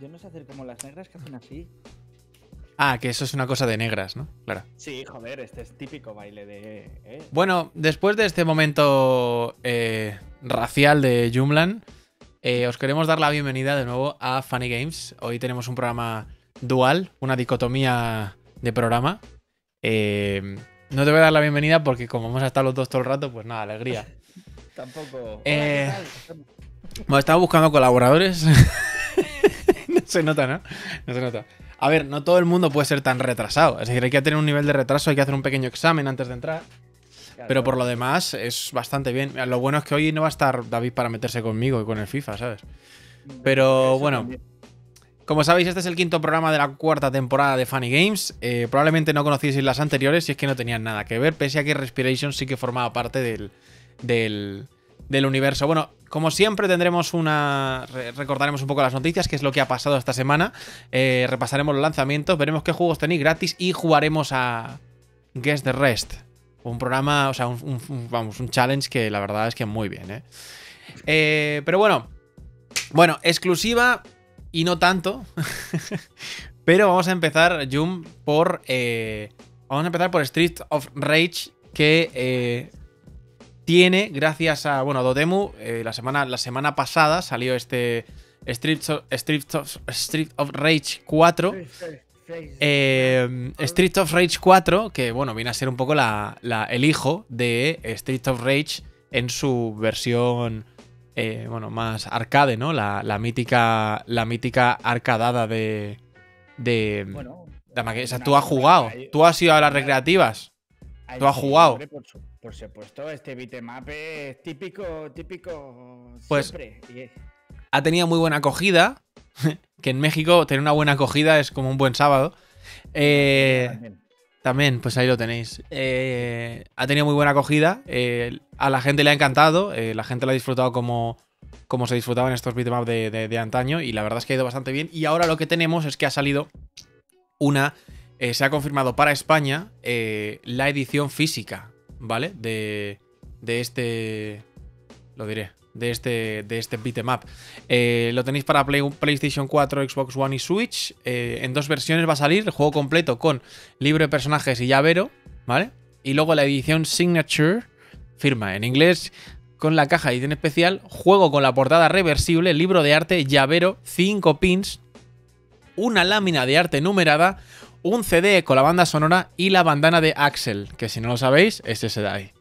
Yo no sé hacer como las negras que hacen así. Ah, que eso es una cosa de negras, ¿no? Claro. Sí, joder, este es típico baile de. ¿eh? Bueno, después de este momento eh, racial de Jumlan, eh, os queremos dar la bienvenida de nuevo a Funny Games. Hoy tenemos un programa dual, una dicotomía de programa. Eh, no te voy a dar la bienvenida porque como hemos estado los dos todo el rato, pues nada, alegría. Tampoco. Hola. Bueno, estamos buscando colaboradores. se nota, ¿no? No se nota. A ver, no todo el mundo puede ser tan retrasado. Es decir, hay que tener un nivel de retraso, hay que hacer un pequeño examen antes de entrar. Pero por lo demás es bastante bien. Lo bueno es que hoy no va a estar David para meterse conmigo y con el FIFA, ¿sabes? pero bueno. Como sabéis, este es el quinto programa de la cuarta temporada de Funny Games. Eh, probablemente no conocíais las anteriores y es que no tenían nada que ver, pese a que Respiration sí que formaba parte del, del, del universo. Bueno, como siempre tendremos una... re- recordaremos un poco las noticias, qué es lo que ha pasado esta semana. Eh, repasaremos los lanzamientos, veremos qué juegos tenéis gratis y jugaremos a Guess the Rest. Un programa, o sea, un, un- un- vamos, un challenge que la verdad es que muy bien, ¿eh? Eh, pero bueno, bueno, exclusiva y no tanto. Pero vamos a empezar, Jum, por. eh, vamos a empezar por Street of Rage, que eh, tiene, gracias a. Bueno, Dotemu, eh, la, semana, la semana pasada salió este Street of, Street of, Street of Rage 4. Eh, Street of Rage 4, que bueno, viene a ser un poco la, la- el hijo de Street of Rage en su versión eh, bueno, más arcade, ¿no? La, la mítica. La mítica arcadada de. de. Bueno, de o sea, tú has jugado. Tú has ido a las recreativas. Ahí ¿tú has jugado? hombre, por, su- por supuesto, este beatmap es típico, típico. Pues- siempre. Ha tenido muy buena acogida. Que en México tener una buena acogida es como un buen sábado. Eh, también. También, pues ahí lo tenéis. Eh, ha tenido muy buena acogida. eh, a la gente le ha encantado. la gente lo ha disfrutado como, como se disfrutaban estos beatemaps de, de- de antaño. Y la verdad es que ha ido bastante bien. Y ahora lo que tenemos es que ha salido una. Eh, se ha confirmado para España eh, la edición física, ¿vale? De, de este. Lo diré. De este, de este beatmap. Eh, lo tenéis para Play- PlayStation 4, Xbox One y Switch. En dos versiones va a salir el juego completo con libro de personajes y llavero, ¿vale? Y luego la edición Signature, firma en inglés, con la caja de edición especial, juego con la portada reversible, libro de arte, llavero, 5 pins, una lámina de arte numerada, un CD con la banda sonora y la bandana de Axel, que si no lo sabéis, es ese de ahí.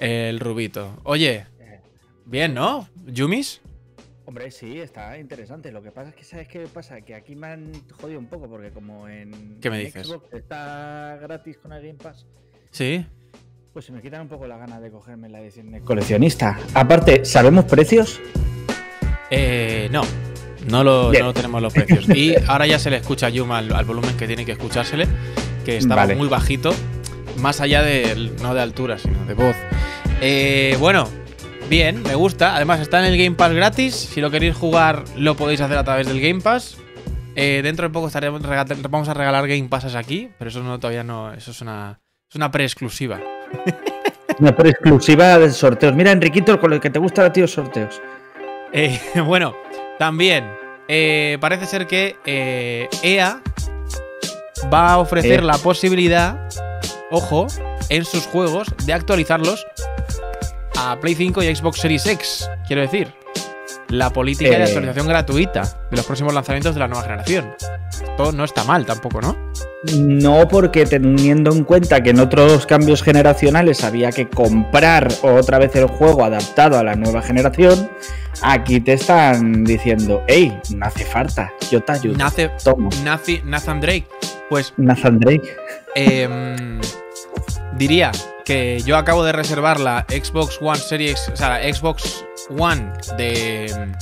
El rubito. Oye, bien, ¿no? ¿Yumis? Hombre, sí, está interesante. Lo que pasa es que, ¿sabes qué pasa? Que aquí me han jodido un poco porque como en, ¿Qué me dices? Xbox está gratis con el Game Pass, Sí. pues se me quitan un poco la gana de cogerme la edición de coleccionista. Aparte, ¿sabemos precios? Eh, no. No lo, no lo tenemos los precios. Y ahora ya se le escucha a Yuma al, al volumen que tiene que escuchársele, que estaba Vale. muy bajito, más allá de, no de altura, sino de voz. Eh, bueno, bien, me gusta. Además está en el Game Pass gratis. Si lo queréis jugar, lo podéis hacer a través del Game Pass. Eh, dentro de poco estaremos vamos a regalar Game Passes aquí, pero eso no todavía no, eso es una, es una pre-exclusiva. Una por exclusiva de sorteos. Mira, Enriquito, con lo que te gusta a ti los sorteos. Eh, bueno, también eh, parece ser que eh, EA va a ofrecer Eh. la posibilidad, ojo, en sus juegos de actualizarlos a Play 5 y Xbox Series X. Quiero decir, la política de Eh. actualización gratuita de los próximos lanzamientos de la nueva generación. Esto no está mal tampoco, ¿no? No, porque teniendo en cuenta que en otros cambios generacionales había que comprar otra vez el juego adaptado a la nueva generación, aquí te están diciendo, hey, no hace falta, yo te ayudo. Nace, Toma, Nazi- Nathan Drake, pues Nathan Drake. Em, diría que yo acabo de reservar la Xbox One Series, o sea, la Xbox One de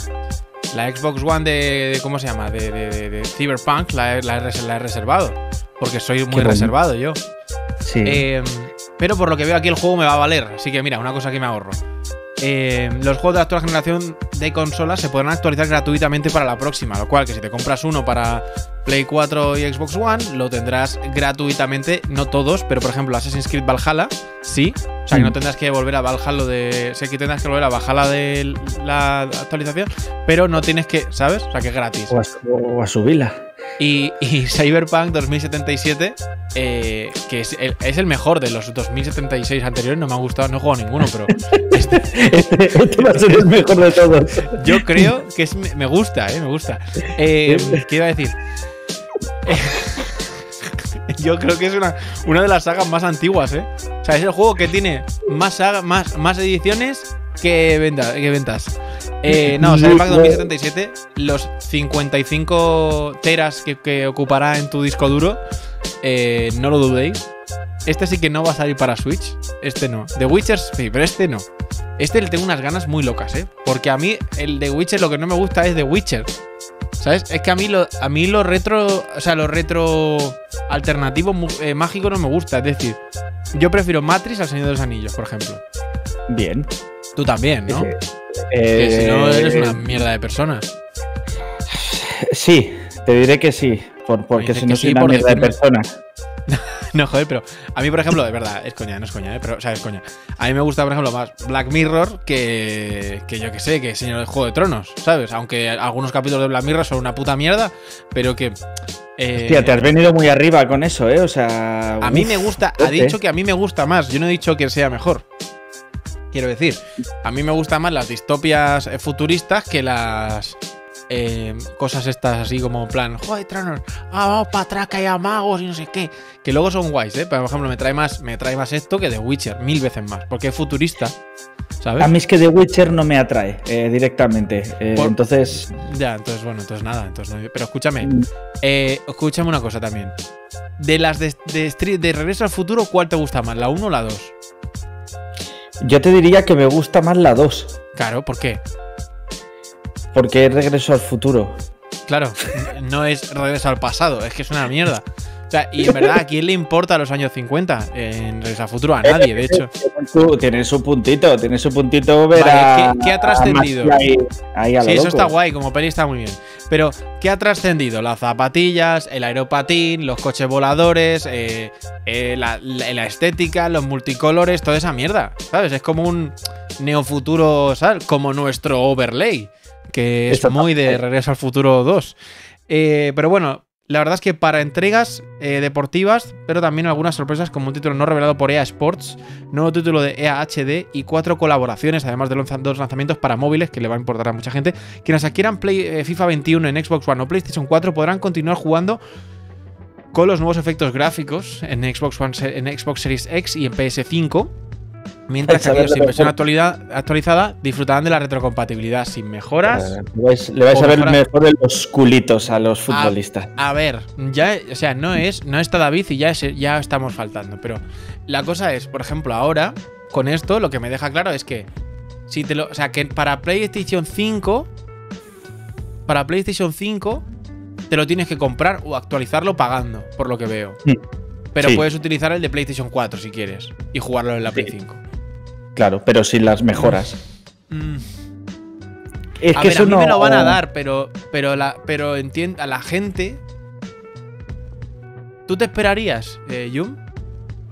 la Xbox One de, de- ¿cómo se llama? De, de- Cyberpunk, la, he- la he res- la he reservado, porque soy muy reservado yo. Sí. Em, pero por lo que veo aquí el juego me va a valer, así que mira, una cosa que me ahorro. Em, los juegos de la actual generación de consolas se podrán actualizar gratuitamente para la próxima. Lo cual, que si te compras uno para Play 4 y Xbox One, lo tendrás gratuitamente. No todos, pero por ejemplo, Assassin's Creed Valhalla, sí. O sea, que no tendrás que volver a Valhalla de. Sé que tendrás que volver a Valhalla de la actualización, pero no tienes que, ¿sabes? O sea, que es gratis. O a, o a subirla. Y, y Cyberpunk 2077, eh, que es el, es el, mejor de los 2076 anteriores, no me ha gustado, no he jugado ninguno, pero. Este, este, este, va a ser el mejor de todos. Yo creo que es, me gusta, eh, me gusta. Eh, ¿Qué iba a decir? yo creo que es una, una de las sagas más antiguas, ¿eh? O sea, es el juego que tiene más, saga, más, más ediciones que, venta, que ventas. Eh, no, Cyberpunk 2077, los 55 teras que, que ocupará en tu disco duro, eh, no lo dudéis. Este sí que no va a salir para Switch. Este no. The Witcher sí, pero este no. Este le tengo unas ganas muy locas, ¿eh? Porque a mí el The Witcher lo que no me gusta es The Witcher. ¿Sabes? Es que a mí lo, a mí lo retro, o sea, lo retro alternativo eh, mágico no me gusta. Es decir, yo prefiero Matrix al Señor de los Anillos, por ejemplo. Bien. Tú también, ¿no? Eh, que si no eres una mierda de persona. Sí, te diré que sí. Por, porque si no soy sí una mierda decirme. de persona. no, joder, pero a mí, por ejemplo, de verdad, es coña, no es coña, ¿eh? pero, o sea, es coña. A mí me gusta, por ejemplo, más Black Mirror que, que yo que sé, que Señor del Juego de Tronos, ¿sabes? Aunque algunos capítulos de Black Mirror son una puta mierda, pero que. Eh, Hostia, te has venido muy arriba con eso, ¿eh? O sea. A uf, mí me gusta, ha dicho que a mí me gusta más, yo no he dicho que sea mejor. Quiero decir, a mí me gustan más las distopias futuristas que las eh, cosas estas así como en plan, joder, Tronos, ah, vamos para atrás que haya magos y no sé qué. Que luego son guays, ¿eh? Pero, por ejemplo, me trae más, me trae más esto que The Witcher, mil veces más, porque es futurista. ¿Sabes? A mí es que The Witcher no me atrae eh, directamente. Eh, Por... Entonces. Ya, entonces, bueno, entonces nada. Entonces no... Pero escúchame, eh, escúchame una cosa también. De las de, de, de Regreso al Futuro, ¿cuál te gusta más? ¿La 1 o la 2? Yo te diría que me gusta más la 2. Claro, ¿por qué? Porque es regreso al futuro. Claro, no es regreso al pasado, es que es una mierda. O sea, y en verdad, ¿a quién le importa los años 50 en Regreso al Futuro? A nadie, de hecho. Tiene su puntito, tiene su puntito ver vale, ¿qué, ¿qué, ha trascendido? Ahí, ahí a sí, loco. eso está guay, como peli está muy bien. Pero, ¿qué ha trascendido? Las zapatillas, el aeropatín, los coches voladores, eh, eh, la, la, la, estética, los multicolores, toda esa mierda, ¿sabes? Es como un neofuturo, ¿sabes? Como nuestro overlay que es muy de Regreso al Futuro 2. Eh, pero bueno, la verdad es que para entregas eh, deportivas, pero también algunas sorpresas como un título no revelado por EA Sports, nuevo título de EA HD y cuatro colaboraciones, además de dos lanzamientos para móviles que le va a importar a mucha gente. Quienes adquieran Play, eh, FIFA 21 en Xbox One o PlayStation 4 podrán continuar jugando con los nuevos efectos gráficos en Xbox One, en Xbox Series X y en PS5. Mientras que aquellos sin versión actualizada disfrutarán de la retrocompatibilidad sin mejoras. Le vais, le vais a ver mejor de los culitos a los futbolistas. A, a, ver, ya, o sea, no es, no está David y ya, es, ya estamos faltando. Pero la cosa es, por ejemplo, ahora, con esto, lo que me deja claro es que. Si te lo. O sea, que para PlayStation 5. Para PlayStation 5. Te lo tienes que comprar o actualizarlo pagando, por lo que veo. Hmm. Pero sí. puedes utilizar el de PlayStation 4 si quieres. Y jugarlo en la Play 5. Claro, pero sin las mejoras. Mm. Es a que ver, eso a mí no... me lo van a dar, pero, pero, la, pero entienda, a la gente. ¿Tú te esperarías, eh, Yum?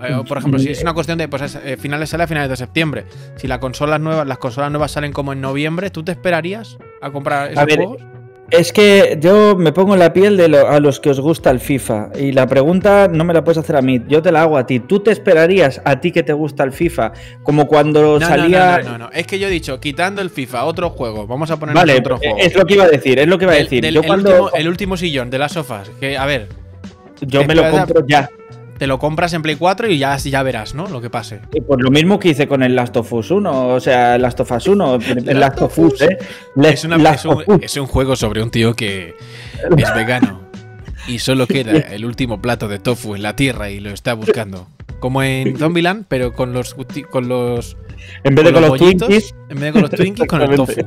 Eh, por ejemplo, si es una cuestión de pues, eh, finales sale a finales de septiembre. Si las consolas nuevas, las consolas nuevas salen como en noviembre, ¿tú te esperarías a comprar esos a ver, juegos? Es que yo me pongo en la piel de lo, a los que os gusta el FIFA. Y la pregunta no me la puedes hacer a mí, yo te la hago a ti. ¿Tú te esperarías a ti que te gusta el FIFA? Como cuando no, salía. No, no, no, no, es que yo he dicho, quitando el FIFA, otro juego. Vamos a poner vale, otro juego. Es lo que iba a decir, es lo que iba a decir. Del, yo el, cuando... último, el último sillón de las sofás. Que, a ver. Yo me lo compro ya. Te lo compras en Play 4 y ya, ya verás, ¿no? Lo que pase. Pues lo mismo que hice con el Last of Us 1, o sea, Last of Us 1, el Last of Us, ¿eh? Es, una, es, un, es, un, juego sobre un tío que es vegano y solo queda el último plato de tofu en la tierra y lo está buscando. Como en Zombieland, pero con los con los en vez de con, los, Twinkies, en vez de con los Twinkies con el tofu.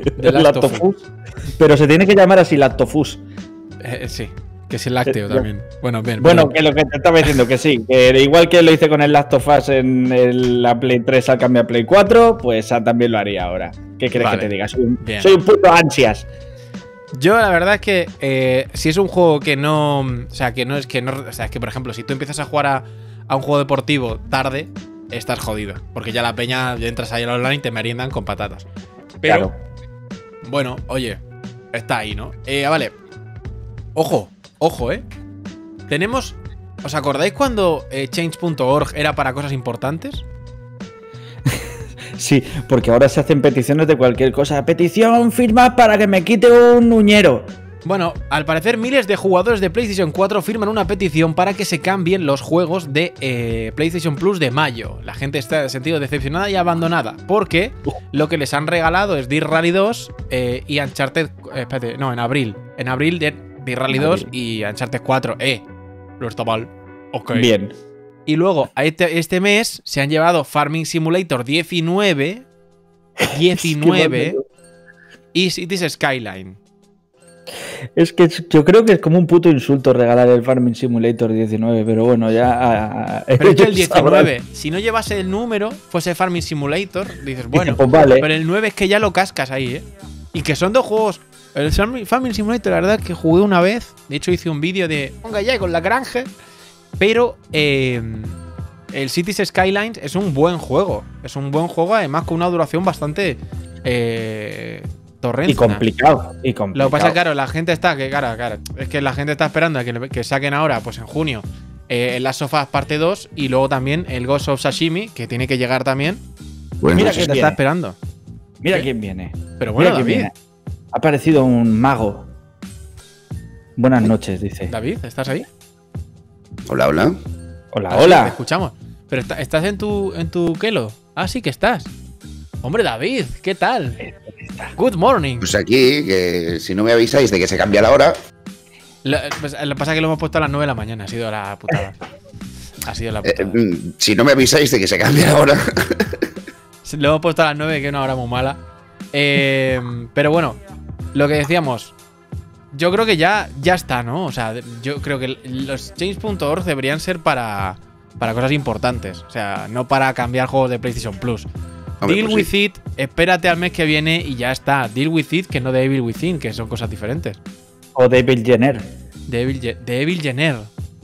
De Lactofus. Pero se tiene que llamar así Lactofus. Eh, sí. Que es el lácteo también. Bueno, bien. Bueno, perdón. que lo que te estaba diciendo, que sí, que igual que lo hice con el Last of Us en el- la Play 3 al cambio a Play 4, pues también lo haría ahora. ¿Qué Vale. que te diga? Soy un, Bien. soy un puto ansias. Yo la verdad es que eh, si es un juego que no, o sea, que no es que no, o sea, es que por ejemplo, si tú empiezas a jugar a, a un juego deportivo tarde, estás jodido, porque ya la peña ya entras ahí al online y te meriendan con patatas. Pero Claro. bueno, oye, está ahí, ¿no? Eh, vale. Ojo, ojo, ¿eh? Tenemos ¿Os acordáis cuando eh, change.org era para cosas importantes? Sí, porque ahora se hacen peticiones de cualquier cosa. Petición, firma para que me quite un uñero. Bueno, al parecer miles de jugadores de PlayStation 4 firman una petición para que se cambien los juegos de eh, PlayStation Plus de mayo. La gente está en sentido decepcionada y abandonada porque lo que les han regalado es Dirt Rally 2 eh, y Uncharted... eh, espérate, no, en abril. En abril de Dirt Rally En 2 abril. y Uncharted 4. Eh, no está mal. Ok. Bien. Y luego, a este, este mes se han llevado Farming Simulator 19, 19 y Cities Skyline. Es que yo creo que es como un puto insulto regalar el Farming Simulator 19, pero bueno, ya. ah, ah, Pero es que el ellos sabrán. 19, si no llevase el número, fuese Farming Simulator, dices, bueno, pues vale. pero el 9 es que ya lo cascas ahí, ¿eh? Y que son dos juegos. El Farming Simulator, la verdad, que jugué una vez. De hecho, hice un vídeo de. Ponga ya con la granja. Pero eh, el Cities Skylines es un buen juego. Es un buen juego, además, con una duración bastante. Eh, torrente. Y complicado. Y complicado. Lo que pasa es que, claro, la gente está, que claro, claro, es que la gente está esperando a que, saquen ahora, pues en junio, eh, el Last of Us parte 2 y luego también el Ghost of Sashimi, que tiene que llegar también. Bueno, Mira que que te viene. está esperando. Mira ¿Qué? quién viene. Pero bueno, Mira quién viene. Ha aparecido un mago. Buenas noches, dice. David, ¿estás ahí? hola, hola. Hola, Ah, sí, te hola. escuchamos. Pero está- estás en tu, en tu Kelo. Ah, sí que estás. Hombre, David, ¿qué tal? Good morning. Pues aquí, que si no me avisáis de que se cambia la hora, Lo, pues, lo que pasa es que lo hemos puesto a las 9 de la mañana, ha sido la putada. Ha sido la eh, putada. mm, si no me avisáis de que se cambia la hora, Lo hemos puesto a las 9, que es una hora muy mala. Eh, pero bueno, lo que decíamos. Yo creo que ya, ya está, ¿no? O sea, yo creo que los change.org deberían ser para, para cosas importantes. O sea, no para cambiar juegos de PlayStation Plus. Hombre, Deal pues with sí. it, espérate al mes que viene y ya está. Deal with it, que no Devil Within, que son cosas diferentes. O David Jenner. Devil, Devil Jenner.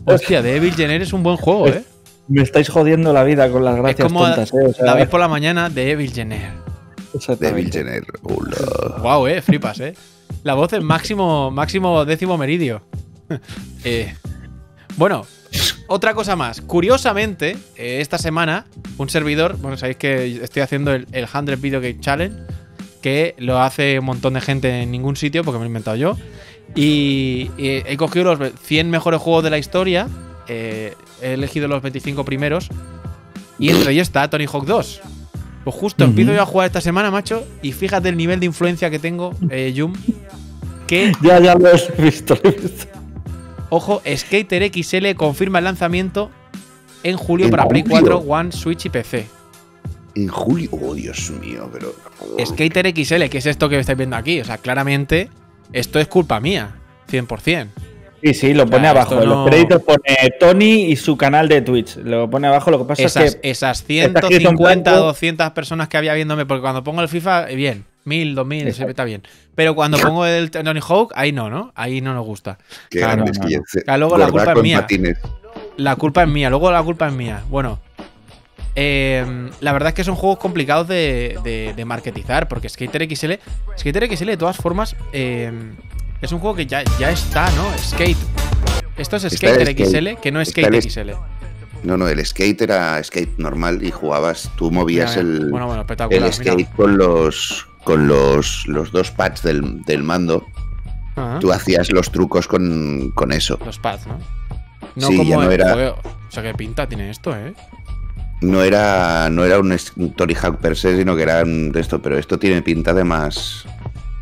Hostia, Devil Jenner es un buen juego, ¿eh? Me estáis jodiendo la vida con las Es gracias como tontas, eh. O sea, David por la mañana, Devil Jenner. Devil Jenner. Hola. Wow, eh, flipas, eh. La voz es máximo, máximo décimo meridio. Eh, bueno, otra cosa más. Curiosamente, eh, esta semana, un servidor, bueno, sabéis que estoy haciendo el, el 100 Video Game Challenge, que lo hace un montón de gente en ningún sitio, porque me lo he inventado yo. Y, y he cogido los 100 mejores juegos de la historia, eh, he elegido los 25 primeros, y entre ellos está Tony Hawk 2. Pues justo Ujú. empiezo yo a jugar esta semana, macho, y fíjate el nivel de influencia que tengo, eh, Yum, que Ya, ya lo he visto, lo he visto. Ojo, Skater XL confirma el lanzamiento en julio ¿En para Play julio? 4, One, Switch y PC. En julio. Oh, Dios mío, pero. Skater XL, que es esto que estáis viendo aquí. O sea, claramente, esto es culpa mía. 100%. Sí, sí, lo pone Claro, abajo. esto En no- los créditos pone Tony y su canal de Twitch. Lo pone abajo. Lo que pasa Esas, es que. esas escrito en 150, blanco. 200 personas que había viéndome, porque cuando pongo el FIFA, eh, bien. 1000, 2000, se Exacto. está bien. Pero cuando pongo el Tony Hawk, ahí no, ¿no? Ahí no nos gusta. Qué Claro, grandes no, no. Claro, luego la culpa es mía. patines. La culpa es mía, luego la culpa es mía. Bueno, eh, la verdad es que son juegos complicados de, de, de marketizar, porque Skater XL, Skater XL de todas formas, eh, es un juego que ya, ya está, ¿no? Skate. Esto es Skater skate. XL, que no es Skate XL. No, no, el skate era skate normal y jugabas, tú movías Mira, mira. el, Bueno, bueno, el skate con los con los, los dos pads del, del mando. Ajá. Tú hacías los trucos con, con eso. Los pads, ¿no? No Sí, como ya no el era- juego. O sea, qué pinta tiene esto, ¿eh? No era, no era un, Tony Hawk per se, sino que era un de esto, pero esto tiene pinta de más,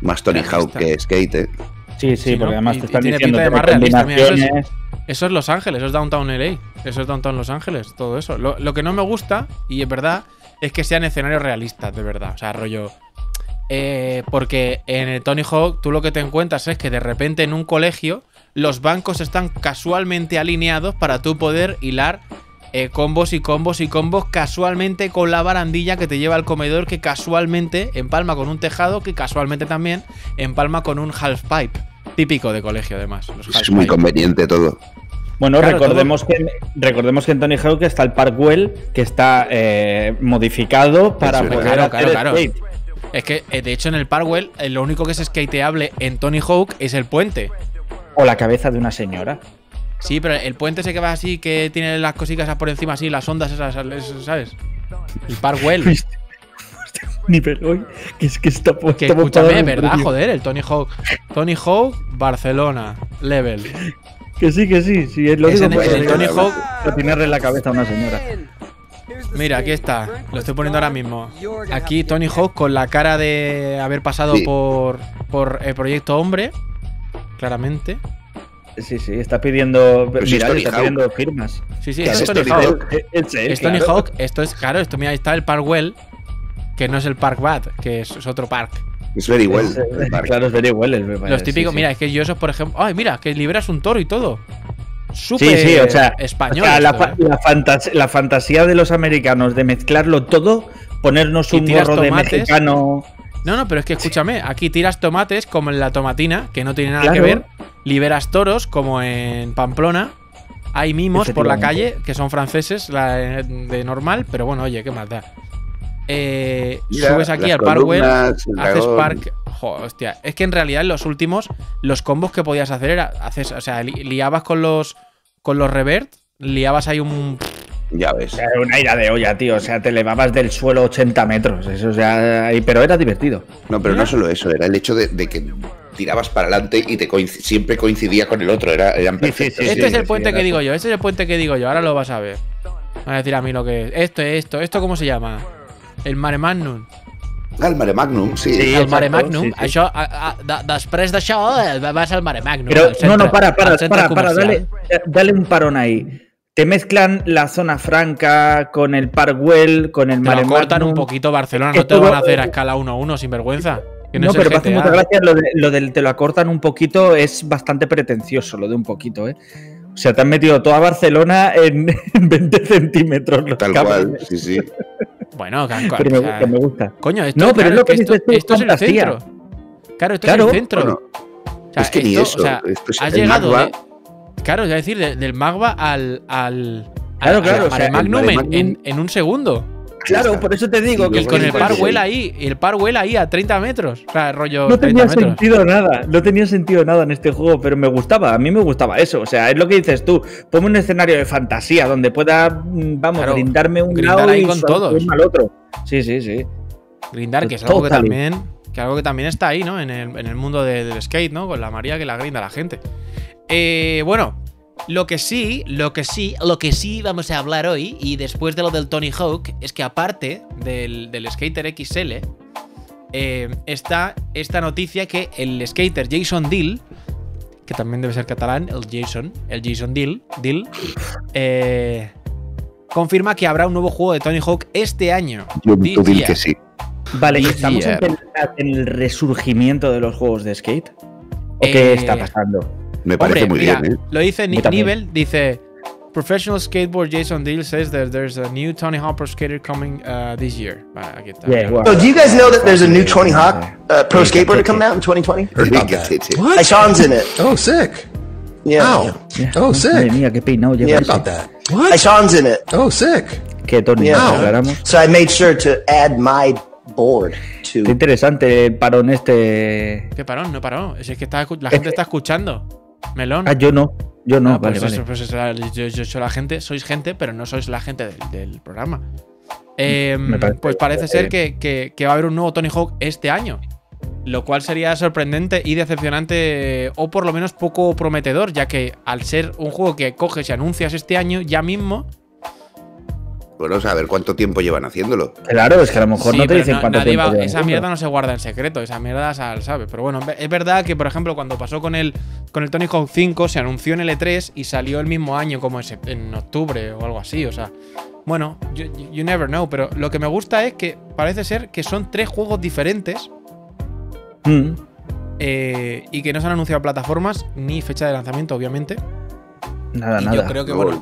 más Tony. Hawk que skate. ¿eh? Sí, sí, Sí, porque ¿no? además Y- te y están tiene diciendo pinta de que más realista, mira, eso es- combinaciones- Eso es Los Ángeles, eso es Downtown LA. Eso es Downtown Los Ángeles, todo eso. Lo, lo que no me gusta, y es verdad, es que sean escenarios realistas, de verdad. O sea, rollo. eh, porque en el Tony Hawk tú lo que te encuentras es que de repente en un colegio los bancos están casualmente alineados para tú poder hilar eh, combos y combos y combos casualmente con la barandilla que te lleva al comedor que casualmente empalma con un tejado que casualmente también empalma con un half pipe. Típico de colegio además. los Es muy conveniente todo. Bueno, Claro, recordemos, que, recordemos que en Tony Hawk está el Parkwell, que está eh, modificado para Eso, poder claro, hacer claro, skate. Es que eh, de hecho en el Parkwell eh, lo único que es skateable en Tony Hawk es el puente. O la cabeza de una señora. Sí, pero el puente ese que va así, que tiene las cositas por encima así, las ondas esas, ¿sabes? El Parkwell. Nivel hoy, que es que está Que puesto escúchame, ¿verdad? Joder, el Tony Hawk. Tony Hawk, Barcelona, level. Que sí, que sí, sí, es lo Es digo en el- el Tony Hawk. Atinarle en la cabeza a una señora. Mira, aquí está. Lo estoy poniendo ahora mismo. Aquí Tony Hawk con la cara de haber pasado Sí. por, por el proyecto Hombre. Claramente. Sí, sí, está pidiendo. Pero mira, está Hawk. pidiendo firmas. Sí, sí, ¿Qué esto es Tony Hawk. Es, es él, Es Tony claro. Hawk. Esto es, claro, esto mira, ahí está el Parkwell. Que no es el Park Bat, que es, es otro park. Es very well. Es, el parque. claro, es very well. el- Los típicos, sí. mira, es que yo esos, por ejemplo. Ay, mira, que liberas un toro y todo. Súper Sí, sí, o sea, español. o sea, la, esto, fa- ¿eh? la fantas- la fantasía de los americanos de mezclarlo todo, ponernos un gorro de mexicano. No, no, pero es que escúchame, aquí tiras tomates como en la tomatina, que no tiene nada que ver. Liberas toros como en Pamplona. Hay mimos por la calle que son franceses la de normal, pero bueno, oye, qué más da. Eh, Mira, subes aquí al Parkwell, haces park. Jo, hostia, es que en realidad en los últimos, los combos que podías hacer era. Haces, o sea, li- liabas con los. Con los revert, liabas ahí un. Ya ves. O sea, una ira de olla, tío. O sea, te elevabas del suelo 80 metros. Eso ya. ahí- Pero era divertido. No, pero no solo eso, era el hecho de, de que tirabas para adelante y te coinc- siempre coincidía con el otro. Era, eran Sí, sí, perfectos. sí, este es el sí, puente que digo yo, este es el puente que digo yo, ahora lo vas a ver. Van a decir a mí lo que es. Esto es esto, ¿esto cómo se llama? El Mare Magnum. Ah, el Mare Magnum, sí. Sí. el Mare Magnum. sí, sí. Això, a, a, de, després d'això, eh, vas al Mare Magnum. Pero al no, centre- no, para, para, para, para, dale, dale un parón ahí. Te mezclan la zona franca con el Parkwell, con el Te Mare lo cortan Magnum. un poquito Barcelona, no te lo van a hacer a escala 1-1 sin vergüenza. Que no, pero me hace mucha gracia lo, de, lo del te lo acortan un poquito, es bastante pretencioso lo de un poquito, ¿eh? O sea, te han metido toda Barcelona en, en 20 centímetros. Los Tal cual, sí, sí. Bueno, que- Pero me gusta, me gusta. Coño, esto, No, pero claro, es lo que esto, dices tú, esto es el centro. Claro, esto Claro, es el centro. Bueno, O sea, es que ni esto, eso, o sea, esto es has llegado Magba. de- claro, es decir, de- del Magba al. al Claro, al- claro, al o sea, Magnum, en- en, en un segundo. Claro, por eso te digo Y que Y con el Parwell sí. ahí, el Parwell ahí a 30 metros. O sea, rollo no 30 tenía metros. sentido nada, no tenía sentido nada en este juego, pero me gustaba, a mí me gustaba eso, o sea, es lo que dices tú, ponme un escenario de fantasía donde pueda, mm, vamos, Claro, brindarme un grindar lado ahí y con todos. al otro. Sí, sí, sí. Grindar, que es algo que también, que algo que también está ahí, ¿no? En el, en el mundo de- del skate, ¿no? Con la María que la grinda a la gente. Eh, bueno, lo que sí, lo que sí, lo que sí vamos a hablar hoy, y después de lo del Tony Hawk, es que aparte del, del Skater XL, eh, está esta noticia que el skater Jason Dill, que también debe ser catalán, el Jason, el Jason Dill, Dill eh, confirma que habrá un nuevo juego de Tony Hawk este año. Yo This tú di year. que sí. Vale, This ¿estamos en el, en el resurgimiento de los juegos de skate? ¿O Eh, qué está pasando? Me parece Hombre, muy mira, bien, ¿eh? lo dice Nick. Nivel, dice Professional skateboard Jason Deal says that there's a new Tony Hawk Pro Skater coming uh, this year. Vale, aquí está. Yeah, well, So do you guys know that there's a new Tony Hawk uh, pro Yeah, skateboarder coming out in 2020? Heard about that. Hey, Sean's in it. Oh, sick. Yeah. Wow. yeah. Oh, Madre sick. mía, qué peinado lleva Yeah, ese. About that. What? Sean's in it. Oh, sick. Que Tony, Yeah. ¿nos aclaramos? So I made sure to add my board Qué to. interesante el parón este. ¿Qué parón? No paró. Es que está, la gente está escuchando. Melón. Ah, yo no. Yo no, Ah, vale, pues vale. eso, pues eso, yo, yo soy la gente, sois gente, pero no sois la gente del, del programa. Eh, parece- pues parece ser que, que- que va a haber un nuevo Tony Hawk este año. Lo cual sería sorprendente y decepcionante, o por lo menos poco prometedor, ya que al ser un juego que coges y anuncias este año, ya mismo. Bueno, a ver cuánto tiempo llevan haciéndolo. Claro, es que a lo mejor Sí, no te dicen no- cuánto tiempo va- llevan esa haciendo. mierda no se guarda en secreto, esa mierda se sabe. Pero bueno, es verdad que, por ejemplo, cuando pasó con el, con el Tony Hawk 5, se anunció en el E3 y salió el mismo año, como en, sep- en octubre o algo así. O sea, bueno, you, you never know. Pero lo que me gusta es que parece ser que son tres juegos diferentes Mm. eh, y que no se han anunciado plataformas ni fecha de lanzamiento, obviamente. Nada, y nada. yo creo que, bueno,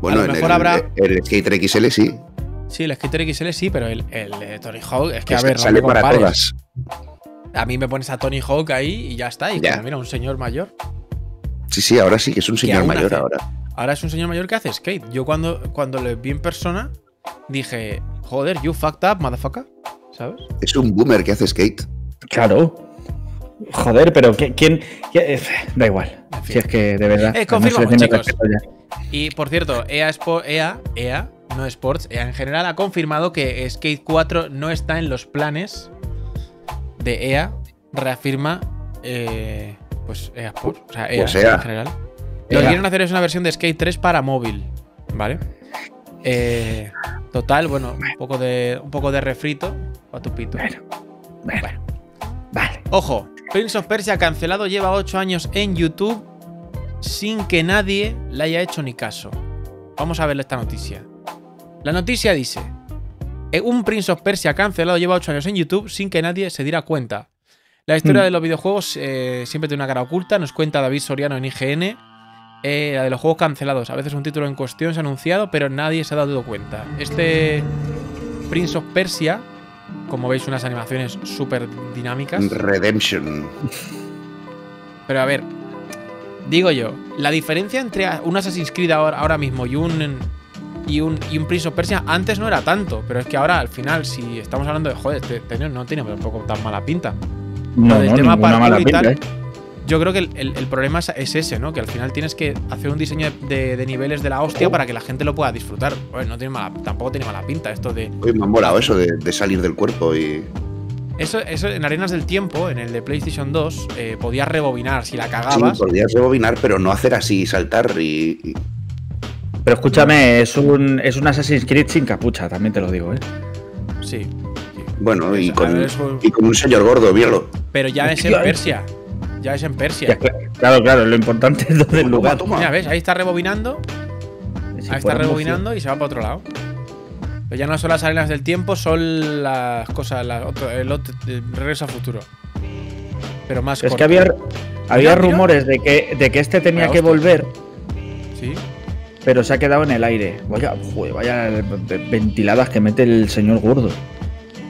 Bueno, a lo en mejor el, habrá- el Skater XL sí. sí, el Skater XL sí, pero el, el, Tony Hawk, es que a Es- ver, sale para compares. todas. A mí me pones a Tony Hawk ahí y ya está. Y Ya. como, mira, un señor mayor. Sí, sí, ahora sí que es un señor mayor hace- ahora. Ahora es un señor mayor que hace skate. Yo cuando, cuando le vi en persona, dije, joder, you fucked up, motherfucker. ¿Sabes? Es un boomer que hace skate. Claro. Joder, pero ¿qui- ¿quién? quién- eh, Da igual. En fin. Si es que de verdad. Eh, confirmamos, chicos. Y por cierto, EA, Spo- EA, EA, no Sports, EA en general ha confirmado que Skate 4 no está en los planes de EA. Reafirma, eh, pues EA Sports, o sea, EA, Pues EA. en general. Lo que EA. quieren hacer es una versión de Skate 3 para móvil, ¿vale? Eh, total, bueno, un poco de, un poco de refrito a tu pito. Bueno, bueno. Vale. Ojo, Prince of Persia cancelado lleva 8 años en YouTube sin que nadie le haya hecho ni caso. Vamos a ver esta noticia. La noticia dice: "Eh, Un Prince of Persia cancelado lleva 8 años en YouTube sin que nadie se diera cuenta. La historia Mm. de los videojuegos eh, siempre tiene una cara oculta, nos cuenta David Soriano en IGN. eh, la de los juegos cancelados. A veces un título en cuestión se ha anunciado, pero nadie se ha dado cuenta. Este Prince of Persia, como veis, unas animaciones súper dinámicas. Redemption. Pero a ver, digo yo, la diferencia entre un Assassin's Creed ahora, ahora mismo y un, y, un, y un Prince of Persia antes no era tanto, pero es que ahora al final, si estamos hablando de, joder, este, este no tiene tampoco tan mala pinta. No, no, tema ninguna parkour mala pinta, tal, ¿eh? Yo creo que el, el- el problema es, es ese, ¿no? Que al final tienes que hacer un diseño de, de niveles de la hostia para que la gente lo pueda disfrutar. Joder, no tiene mala, tampoco tiene mala pinta esto de, Uy, me ha molado eso de, de salir del cuerpo y. Eso, eso en Arenas del Tiempo, en el de PlayStation 2, eh, podías rebobinar si la Sí, cagabas. podrías rebobinar, pero no hacer así, saltar y. y- Pero escúchame, es un, es un Assassin's Creed sin capucha, también te lo digo, ¿eh? Sí. sí. Bueno, y Es- con, ver, eso- y con un señor gordo, míralo. Pero ya es en. Persia. Ya es en Persia. Ya, claro, claro, lo importante es donde el lugar. toma. Mira, ves, ahí está rebobinando. Si ahí está rebobinando y se va para otro lado. Pero ya no son las arenas del tiempo, son las cosas, las otro- el, otro- el regreso a futuro. Pero más Es corto. que había, había rumores de que, de que este tenía Vaya que hostia. volver, Sí. pero se ha quedado en el aire. Vaya, joder, vaya ventiladas que mete el señor gordo.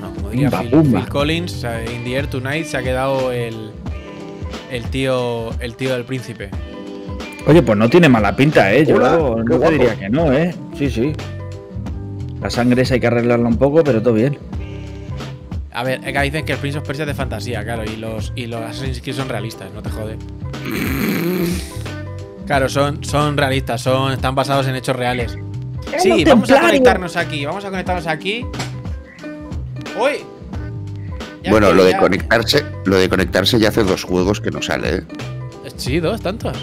No, como diría Phil. Phil Collins, o sea, In the Air Tonight se ha quedado el, el tío el tío del príncipe. Oye, pues no tiene mala pinta, ¿eh? Yo Hola, no qué te guapo. diría que no, ¿eh? Sí, sí. La sangre esa hay que arreglarla un poco, pero todo bien. A ver, acá dicen que el Prince of Persia es de fantasía, claro, y los, y los Assassin's Creed son realistas, no te jode. Claro, son, son realistas, son, están basados en hechos reales. Sí, vamos a conectarnos aquí, vamos a conectarnos aquí. ¡Uy! Ya bueno, lo de ya- conectarse, lo de conectarse ya hace dos juegos que no sale, ¿eh? Sí, dos, tantos.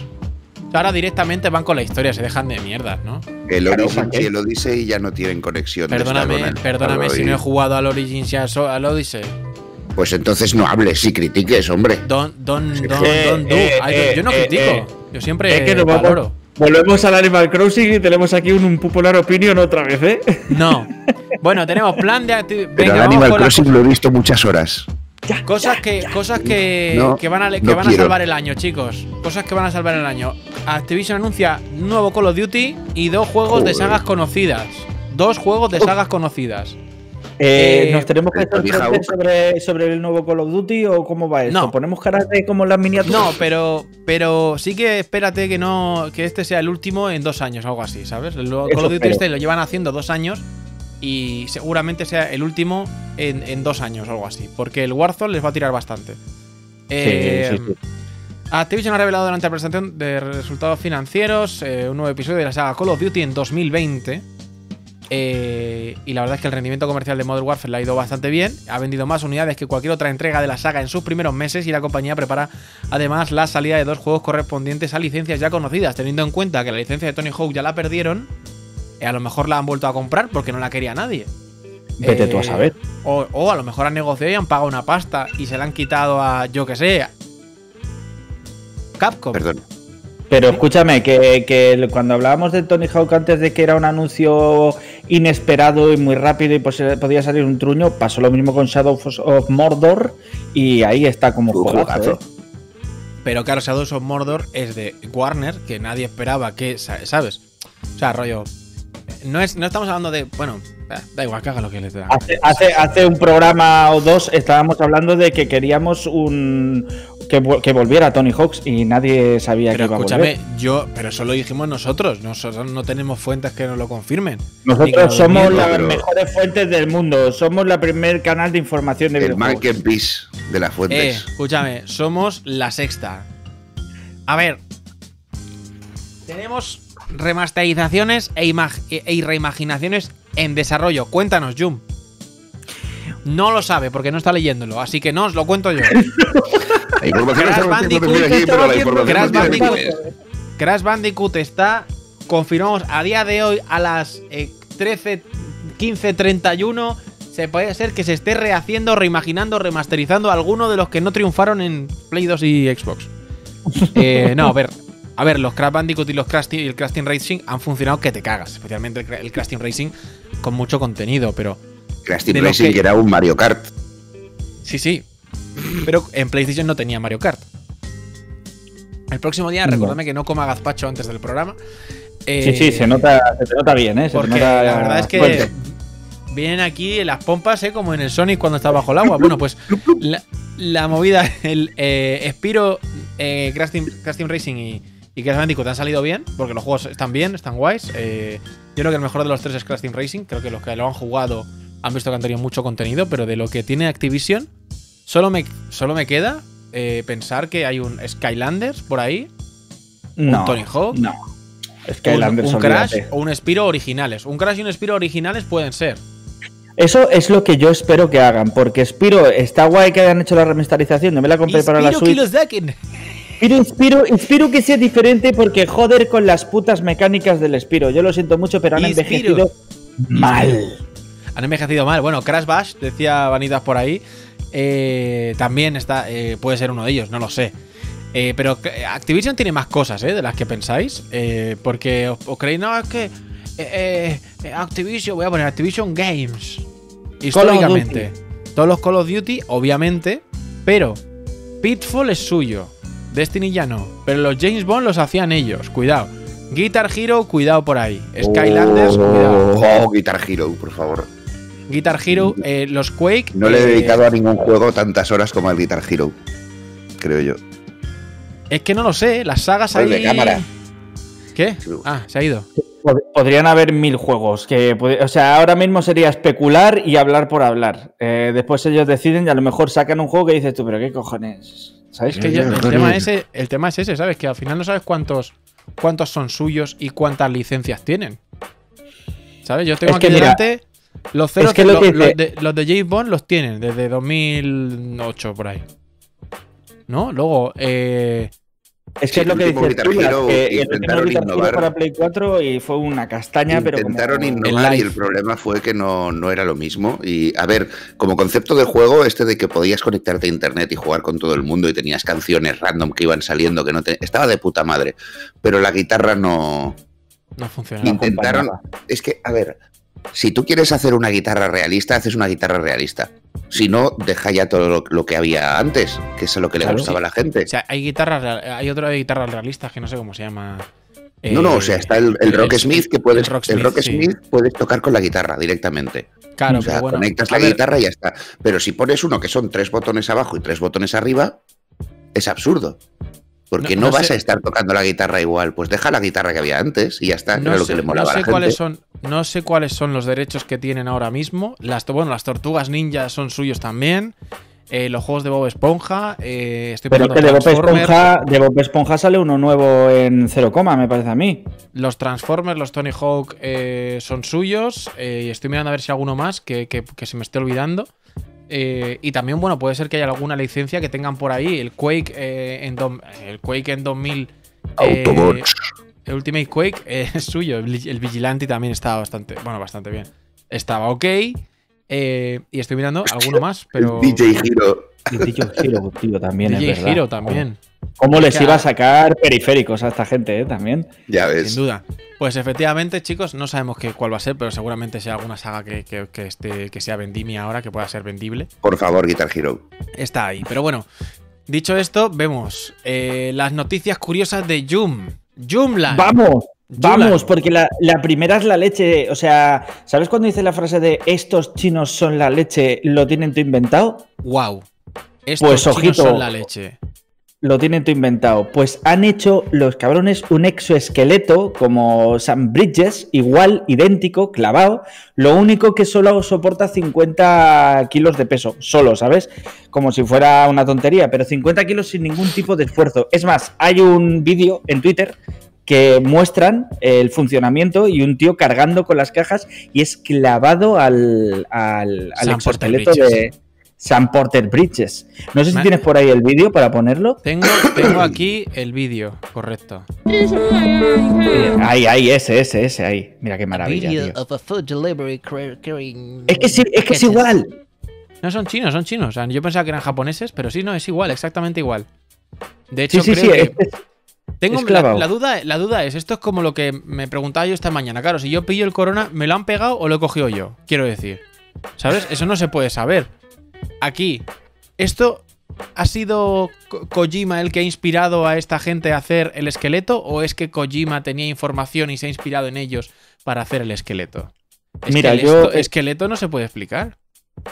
Ahora directamente van con la historia, se dejan de mierdas, ¿no? El Origins y el Odyssey ya no tienen conexión. Perdóname, con el perdóname si no he jugado al Origins y al So- al Odyssey. Pues entonces no hables y critiques, hombre. Don, don, don, Eh, don, do. eh, Ay, yo- no eh, critico. Yo siempre valoro. Volvemos al Animal Crossing y tenemos aquí un, un popular opinion otra vez, ¿eh? No. Bueno, tenemos plan de acti- Pero Venga, el Animal Crossing lo he visto muchas horas. cosas que, cosas que, No, que van, a, que no van a salvar el año, chicos. Cosas que van a salvar el año. Activision anuncia nuevo Call of Duty y dos juegos de sagas conocidas. Dos juegos de sagas conocidas. Eh, Eh, ¿Nos tenemos que sorprender sobre, sobre el nuevo Call of Duty o cómo va esto? No. ¿Ponemos caras de como las miniaturas? No, pero, pero sí que espérate que no que este sea el último en dos años, algo así, ¿sabes? El Eso Call of Duty espero. este lo llevan haciendo dos años y seguramente sea el último en, en dos años, algo así. Porque el Warzone les va a tirar bastante. Eh, sí, sí. Activision ha revelado durante la presentación de resultados financieros eh, un nuevo episodio de la saga Call of Duty en 2020. Eh, y la verdad es que el rendimiento comercial de Modern Warfare le ha ido bastante bien. Ha vendido más unidades que cualquier otra entrega de la saga en sus primeros meses y la compañía prepara además la salida de dos juegos correspondientes a licencias ya conocidas. Teniendo en cuenta que la licencia de Tony Hawk ya la perdieron, eh, a lo mejor la han vuelto a comprar porque no la quería nadie. Vete tú a Eh, saber. O, o a lo mejor han negociado y han pagado una pasta y se la han quitado a, yo que sé, Capcom. Perdón. Pero escúchame, que, que cuando hablábamos de Tony Hawk antes de que era un anuncio inesperado y muy rápido y pues, eh, podía salir un truño. Pasó lo mismo con Shadow of Mordor y ahí está como juegazo. ¿eh? Pero claro, Shadows of Mordor es de Warner, que nadie esperaba que, sa- ¿sabes? O sea, rollo. No, es, no estamos hablando de. Bueno, da igual, que haga lo que la gana. Hace, hace, hace un programa o dos estábamos hablando de que queríamos un que, que volviera Tony Hawks y nadie sabía Pero que iba a escúchame, volver. yo. Pero eso lo dijimos nosotros. Nosotros no tenemos fuentes que nos lo confirmen. Nosotros nos somos las pero- mejores fuentes del mundo. Somos la primer canal de información de El videojuegos. Marketplace de las Eh, fuentes. escúchame, somos la sexta. A ver. Tenemos remasterizaciones e, imag- e- e reimaginaciones en desarrollo. Cuéntanos, Jum. No lo sabe porque no está leyéndolo, así que no os lo cuento yo. La información Crash está Bandicoot, aquí, pero estaba la haciendo información Crash no tiene Bandicoot. interés. Crash Bandicoot está confirmamos a día de hoy a las eh, 13, 15, 31. Se puede ser que se esté rehaciendo, reimaginando, remasterizando alguno de los que no triunfaron en Play 2 y Xbox. Eh, no, a ver. A ver, los Crash Bandicoot y los Crash Team, y el Crash Team Racing han funcionado que te cagas. Especialmente el, el Crash Team Racing con mucho contenido, pero. Crash Team Racing que- era un Mario Kart. Sí, sí. Pero en PlayStation no tenía Mario Kart. El próximo día, No. recordadme que no coma gazpacho antes del programa. Sí, Eh, sí, se nota, se te nota bien, ¿eh? Se te Porque nota la verdad es que fuerte. vienen aquí las pompas, ¿eh? Como en el Sonic cuando está bajo el agua. Bueno, pues la, la movida, el eh, Spiro, eh, Crash, Team, Crash Team Racing y, y Crash Bandicoot han salido bien, porque los juegos están bien, están guays. Eh, yo creo que el mejor de los tres es Crash Team Racing. Creo que los que lo han jugado han visto que han tenido mucho contenido, pero de lo que tiene Activision, solo me, solo me queda eh, pensar que hay un Skylanders por ahí, no, Tony Hawk, No. un, Skylanders, un Crash olvídate. o un Spiro originales. Un Crash y un Spiro originales pueden ser. Eso es lo que yo espero que hagan, porque Spiro está guay que hayan hecho la remasterización, no me la compré para la Spiro que Switch. Pero espero, espero que sea diferente porque joder con las putas mecánicas del Spiro. Yo lo siento mucho, pero han envejecido mal. Han envejecido mal. Bueno, Crash Bash, decía Vanitas por ahí. eh, también está. eh, puede ser uno de ellos, no lo sé. Eh, pero Activision tiene más cosas, ¿eh? De las que pensáis. porque os, os creéis, no, es que. Activision, voy a poner Activision Games. Históricamente. Todos los Call of Duty, obviamente. Pero Pitfall es suyo. Destiny ya no. Pero los James Bond los hacían ellos. Cuidado. Guitar Hero, cuidado por ahí. Skylanders, cuidado. Oh, Guitar Hero, por favor. Guitar Hero, eh, los Quake. No le he eh, dedicado a ningún juego tantas horas como al Guitar Hero. Creo yo. Es que no lo sé, las sagas Pues de ahí. cámara. ¿Qué? Ah, se ha ido. Pod- Podrían haber mil juegos. Que, o sea, ahora mismo sería especular y hablar por hablar. Eh, después ellos deciden y a lo mejor sacan un juego que dices tú, pero qué cojones. ¿Sabes? Es que yo- el, tema ese, el tema es ese, ¿sabes? Que al final no sabes cuántos, cuántos son suyos y cuántas licencias tienen. ¿Sabes? Yo tengo Es que aquí mira, delante. Los ceros que lo los, que de, los de James Bond los tienen desde 2008 por ahí. ¿No? Luego, eh, Es Sí, que es lo que dices tú, que intentaron innovar. para Play 4 y fue una castaña, pero como... Intentaron El innovar y el problema fue que no, no era lo mismo. Y a ver, como concepto de juego, este de que podías conectarte a internet y jugar con todo el mundo y tenías canciones random que iban saliendo que no te... estaba de puta madre. Pero la guitarra no. no funciona. No Intentaron. acompañaba. Es que, a ver, si tú quieres hacer una guitarra realista, haces una guitarra realista. Si no, deja ya todo lo, lo que había antes, que es lo que le Claro. gustaba a la gente. O sea, hay guitarras, hay otra de guitarras realistas que no sé cómo se llama. no, no, o sea, está el, el eh, Rock Smith que puedes. el Rock Smith, Rock sí. Smith puedes tocar con la guitarra directamente. Claro, o sea, pero bueno. conectas la ver, guitarra y ya está. Pero si pones uno que son tres botones abajo y tres botones arriba, es absurdo. Porque No- no, no vas sé. a estar tocando la guitarra igual. Pues deja la guitarra que había antes y ya está. No lo sé, que le no molaba sé a la cuáles gente. son, no sé cuáles son los derechos que tienen ahora mismo. Las, bueno, las tortugas ninja son suyos también. Eh, los juegos de Bob Esponja. eh, estoy Pero que de Bob, Transformers, Esponja, de Bob Esponja sale uno nuevo en 0, me parece a mí. Los Transformers, los Tony Hawk eh, son suyos. eh, y estoy mirando a ver si alguno más que, que- que se me esté olvidando. Eh, y también, bueno, puede ser que haya alguna licencia que tengan por ahí. El Quake eh, en, dom- el Quake en 2000. eh, Autobots. el Ultimate Quake eh, es suyo. El, el Vigilante también estaba bastante, bueno, bastante bien. Estaba ok. eh, y estoy mirando alguno más, pero. DJ Hero. DJ Hero, tío, también es DJ verdad. Hero también. ¿Cómo les iba a sacar periféricos a esta gente, eh? También. Ya ves. Sin duda. Pues efectivamente, chicos, no sabemos qué, cuál va a ser, pero seguramente sea alguna saga que, que, que esté- que sea vendimia ahora, que pueda ser vendible. Por favor, Guitar Hero. Está ahí. Pero bueno, dicho esto, vemos eh, las noticias curiosas de Joom. Joomla. Vamos, vamos, porque la, la primera es la leche. O sea, ¿sabes cuando dice la frase de estos chinos son la leche, lo tienen tú inventado? Wow. Estos Pues, chinos ojito. son la leche. Lo tienen tú inventado. Pues han hecho los cabrones un exoesqueleto como Sam Bridges, igual, idéntico, clavado. Lo único que solo soporta 50 kilos de peso, solo, ¿sabes? Como si fuera una tontería, pero 50 kilos sin ningún tipo de esfuerzo. Es más, hay un vídeo en Twitter que muestran el funcionamiento y un tío cargando con las cajas y es clavado al, al, al exoesqueleto de Sam Porter Bridges. No sé si tienes por ahí el vídeo para ponerlo. Tengo, tengo aquí el vídeo, correcto. Eh, Ahí, ahí, ese, ese, ese, ahí. Mira qué maravilla, tío. Es que sí, es que es packages. igual. No son chinos, son chinos. O sea, yo pensaba que eran japoneses, pero sí, no, es igual, exactamente igual. De hecho, Sí, sí, creo sí. que es- tengo la, la duda, la duda es, esto es como lo que me preguntaba yo esta mañana. Claro, si yo pillo el corona, ¿me lo han pegado o lo he cogido yo? Quiero decir. ¿Sabes? Eso no se puede saber. Aquí, ¿esto ha sido Ko- Kojima el que ha inspirado a esta gente a hacer el esqueleto? ¿O es que Kojima tenía información y se ha inspirado en ellos para hacer el esqueleto? Es Mira, que el yo- esqueleto no se puede explicar.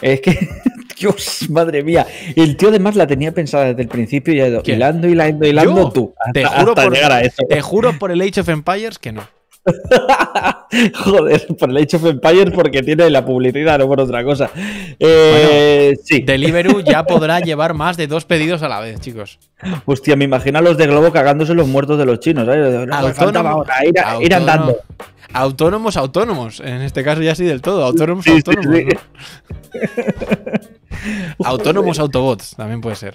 Es que, Dios, madre mía. El tío además la tenía pensada desde el principio y ha ido hilando, hilando, hilando tú. Hasta, Te juro, hasta por, llegar a eso. te juro por el Age of Empires que no. Joder, por el Age of Empires porque tiene la publicidad, no por otra cosa. Eh, sí. Deliveroo ya podrá llevar más de dos pedidos a la vez, chicos. Hostia, me imagino a los de Globo cagándose los muertos de los chinos. ¿sabes? No, ahora, ir, ir autónomo- andando. Autónomos, autónomos. En este caso ya sí del todo. Autónomos, sí, autónomos. sí. ¿no? Autónomos, autobots. También puede ser.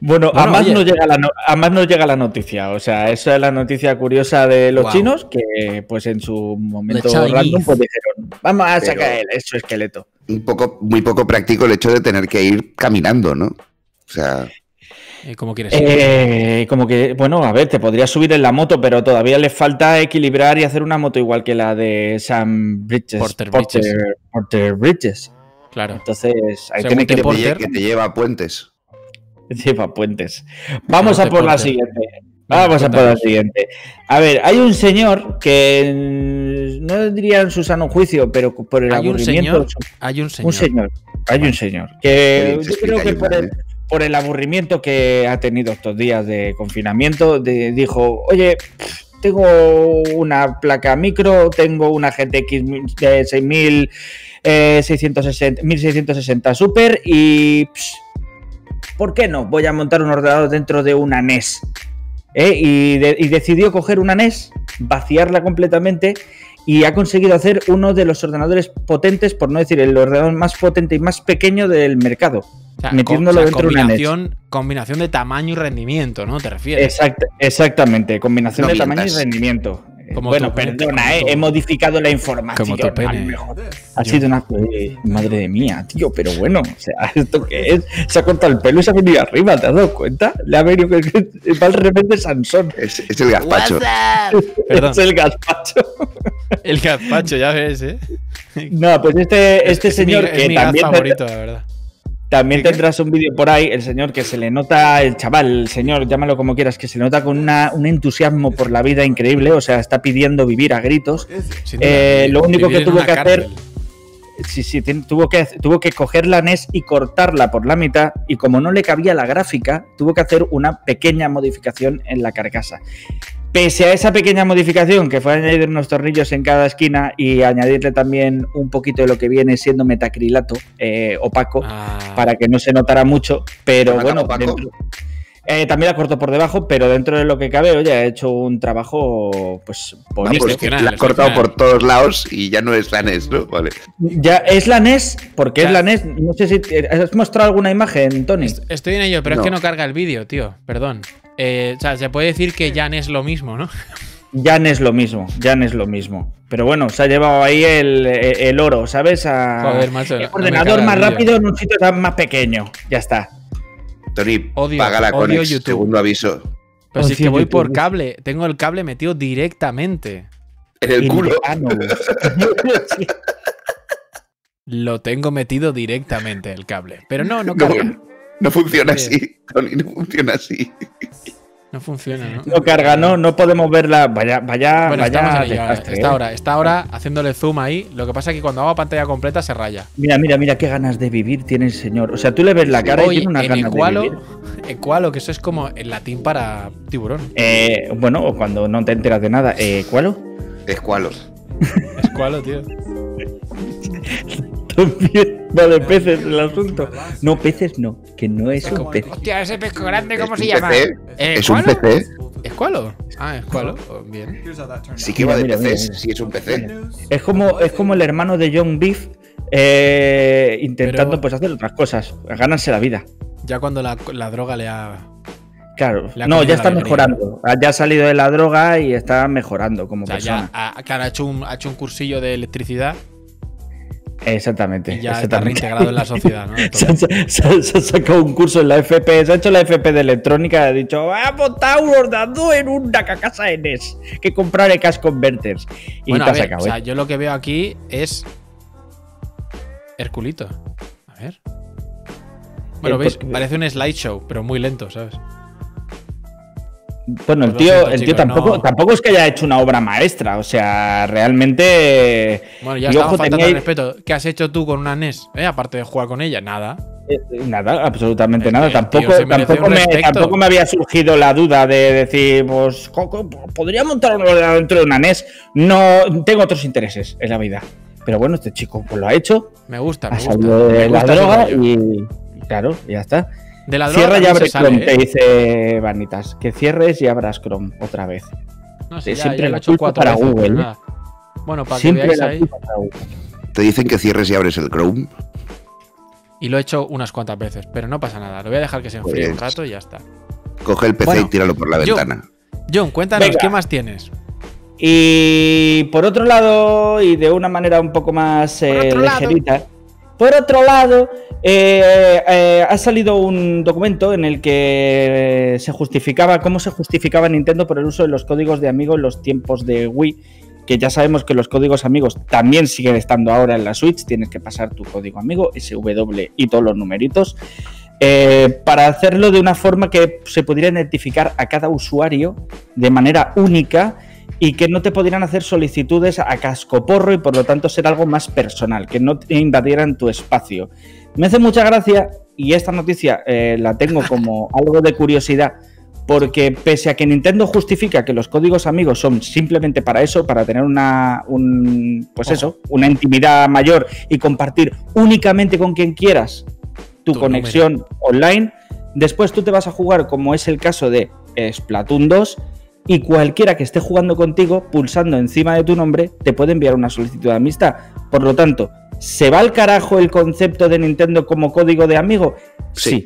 Bueno, a, Bueno, más oye. no llega la no- a más nos llega la noticia. O sea, esa es la noticia curiosa de los chinos que, pues en su momento random, pues dijeron, vamos a Pero- sacar el, su esqueleto. Un poco, muy poco práctico el hecho de tener que ir caminando, ¿no? O sea, ¿Cómo quieres? Eh, como que, bueno, a ver, te podrías subir en la moto, pero todavía le falta equilibrar y hacer una moto igual que la de Sam Bridges. Porter Bridges. Porter Bridges. Claro. Entonces, ahí tiene que te que te, Porter. que te lleva a puentes. Lleva puentes. Vamos a Porter, por la siguiente. Vamos a por la siguiente. A ver, hay un señor que no diría en su sano juicio, pero por el Hay un aburrimiento. señor. Hay un señor. Un señor. Hay un señor. Que yo creo que por el, por el aburrimiento que ha tenido estos días de confinamiento, de- dijo, oye, tengo una placa micro, tengo una GTX de 6000, eh, 660, 1660 Super y... pss, ¿Por qué no? Voy a montar un ordenador dentro de una NES. ¿eh? Y, de- y decidió coger una NES, vaciarla completamente y ha conseguido hacer uno de los ordenadores potentes, por no decir el ordenador más potente y más pequeño del mercado. O sea, metiéndolo co- o sea, dentro de una NES. combinación, de tamaño y rendimiento, ¿no? ¿Te refieres? Exact- exactamente, combinación No de tamaño y rendimiento. Eh, Como bueno, pene, perdona, como eh, he modificado la información. como tu pene. mejor. Ha Yo- sido una. madre de mía, tío, pero bueno, o sea, ¿esto qué es? Se ha cortado el pelo y se ha venido arriba, ¿te has dado cuenta? Le ha venido que que- va al revés de Sansón. Es, es el gazpacho. Perdón. Es el gazpacho. El gazpacho, ya ves, ¿eh? No, pues este, este Es mi- señor es que mi también, favorito, la verdad. También tendrás un vídeo por ahí, el señor que se le nota, el chaval, el señor, llámalo como quieras, que se le nota con una- un entusiasmo por la vida increíble, o sea, está pidiendo vivir a gritos. Eh, lo único que tuvo que hacer-. Sí, sí, tuvo que, tuvo que coger la NES y cortarla por la mitad y como no le cabía la gráfica, tuvo que hacer una pequeña modificación en la carcasa. Pese a esa pequeña modificación, que fue añadir unos tornillos en cada esquina y añadirle también un poquito de lo que viene siendo metacrilato eh, opaco, Ah, para que no se notara mucho, pero ¿Formato bueno, opaco? dentro- eh, también la cortó por debajo, pero dentro de lo que cabe, oye, ha hecho un trabajo pues Ah, bonito. pues excepcional, la has cortado por todos lados y ya no es la NES, ¿no? Vale. Ya es la NES, porque Ya. es la NES. No sé si has mostrado alguna imagen, Tony. est- estoy en ello, pero No. es que no carga el vídeo, tío. Perdón. Eh, o sea, se puede decir que ya no es lo mismo, ¿no? Ya no es lo mismo, ya no es lo mismo. Pero bueno, se ha llevado ahí el, el oro, ¿sabes? A- Joder, macho, el ordenador más rápido en un sitio tan más pequeño. Ya está. Tony, Odio- paga la odio Conex, YouTube. segundo aviso. Pero si es que voy por cable, tengo el cable metido directamente. En el culo. Lo tengo metido directamente el cable. Pero no, no No, carga. no funciona Eh. así, Tony, no funciona así. No funciona, ¿no? No carga, no, no podemos verla. Vaya, vaya, Bueno, vaya. ello desastre, Está ¿eh? ahora, está ahora haciéndole zoom ahí. Lo que pasa es que cuando hago pantalla completa se raya. Mira, mira, mira qué ganas de vivir tiene el señor. O sea, tú le ves la cara y tiene unas en ganas de Equalo, vivir. Equalo, que eso es como el latín para tiburón. Eh, bueno, o cuando no te enteras de nada. Eh, ¿Cuálo? Escualos. Escualo, tío. También va de peces el asunto. No, peces no, que no es un pez. Hostia, ese pesco grande, ¿cómo ¿Es se llama? PC? Eh, ¿Es un. PC? ¿Escualo? Ah, escualo. Oh, bien. Sí que va de mira. sí es un PC. Es como, es como el hermano de John Beef eh, intentando Pero- pues hacer otras cosas, ganarse la vida. Ya cuando la, la droga le ha. Claro, Le ha no, ya está mejorando. Ya ha salido de la droga y está mejorando como O sea, persona. ya ha, claro, ha hecho un, ha hecho un cursillo de electricidad Exactamente. y ya está exactamente. reintegrado en la sociedad, ¿no? Se, ha- sacado un curso en la FP, se ha hecho la FP de electrónica y ha dicho, montar un ordenador en una casa en NES que compraré cash converters. Y Bueno, te a ha ver, sacado, o sea, ¿eh? yo lo que veo aquí es. Herculito. A ver. Bueno, veis, parece un slideshow, pero muy lento, ¿sabes? Bueno, el Lo tío, el tío tampoco, no. tampoco es que haya hecho una obra maestra, o sea, realmente... Bueno, ya faltando tenía- al respeto. ¿Qué has hecho tú con una NES? Eh, Aparte de jugar con ella, nada. Eh, Nada, absolutamente nada. Tampoco, tampoco, me, tampoco me había surgido la duda de decir, pues, podría montar un ordenador dentro de una NES. No, tengo otros intereses en la vida. Pero bueno, este chico pues lo ha hecho, Me gusta, ha me gusta. salido Me de la gusta droga y claro, ya está. De la droga Cierra y abre Chrome, ¿eh? te dice Vanitas. Que cierres y abras Chrome otra vez. No sé, siempre ya lo la he hecho cuatro para veces, Google, nada. Bueno, para que Siempre veáis la ahí. Te dicen que cierres y abres el Chrome. Y lo he hecho unas cuantas veces, pero no pasa nada. Lo voy a dejar que se enfríe un Pues- rato y ya está. Coge el PC Bueno, y tíralo por la ventana. John, cuéntanos, Venga. ¿qué más tienes? Y por otro lado, y de una manera un poco más eh, lado. Por otro lado, eh, eh, ha salido un documento en el que se justificaba, cómo se justificaba Nintendo por el uso de los códigos de amigo en los tiempos de Wii, que ya sabemos que los códigos amigos también siguen estando ahora en la Switch, tienes que pasar tu código amigo, SW y todos los numeritos. eh, para hacerlo de una forma que se pudiera identificar a cada usuario de manera única y que no te pudieran hacer solicitudes a cascoporro y por lo tanto ser algo más personal, que no te invadieran tu espacio. Me hace mucha gracia y esta noticia eh, la tengo como algo de curiosidad porque pese a que Nintendo justifica que los códigos amigos son simplemente para eso, para tener una, un, pues eso, una intimidad mayor y compartir únicamente con quien quieras tu, Tu conexión online, después tú te vas a jugar como es el caso de Splatoon 2 y cualquiera que esté jugando contigo, pulsando encima de tu nombre, te puede enviar una solicitud de amistad. Por lo tanto, ¿se va al carajo el concepto de Nintendo como código de amigo? Sí.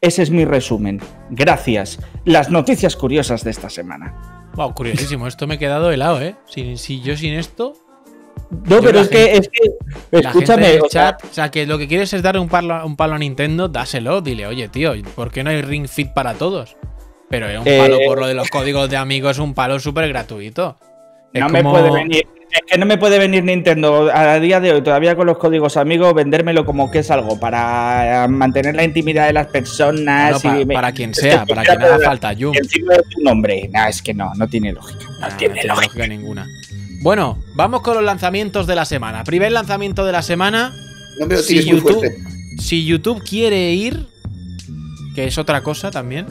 Ese es mi resumen. Gracias. Las noticias curiosas de esta semana. Wow, curiosísimo. Esto me he quedado helado, ¿eh? Si, si yo sin esto. No, Yo pero es que, es escúchame, del o sea, chat, o sea, que lo que quieres es darle un palo, un palo a Nintendo, dáselo. Dile, oye, tío, ¿por qué no hay Ring Fit para todos? Pero es un Eh, palo por lo de los códigos de amigos, es un palo súper gratuito. Es no me puede venir. Es que no me puede venir Nintendo a día de hoy, todavía con los códigos amigos, vendérmelo como que es algo para mantener la intimidad de las personas. Bueno, y pa- me- para quien sea, para quien haga falta, Yum. Encima de tu nombre. Nah, es que no, no tiene lógica. No Nah, tiene no tiene lógica. lógica ninguna. Bueno, vamos con los lanzamientos de la semana. Primer lanzamiento de la semana. No me lo Si tires muy YouTube, fuerte. si YouTube quiere ir, que es otra cosa también.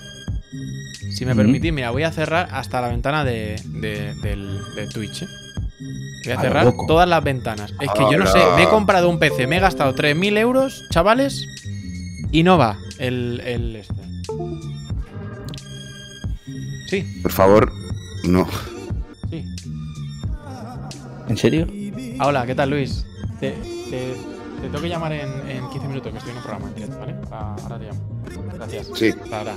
Si me permitís, mira, voy a cerrar hasta la ventana de, de- del- de Twitch. ¿eh? Voy a cerrar loco. todas las ventanas. Es que yo no sé, me he comprado un PC, me he gastado 3.000 euros, chavales, y no va el, el este. Sí, Por favor, no. sí. ¿En serio? Ah, Hola, ¿qué tal, Luis? Te, te- te tengo que llamar en, en 15 minutos, que estoy en un programa en directo, ¿vale? Ah, ahora te llamo. Gracias. Sí. Hasta ahora.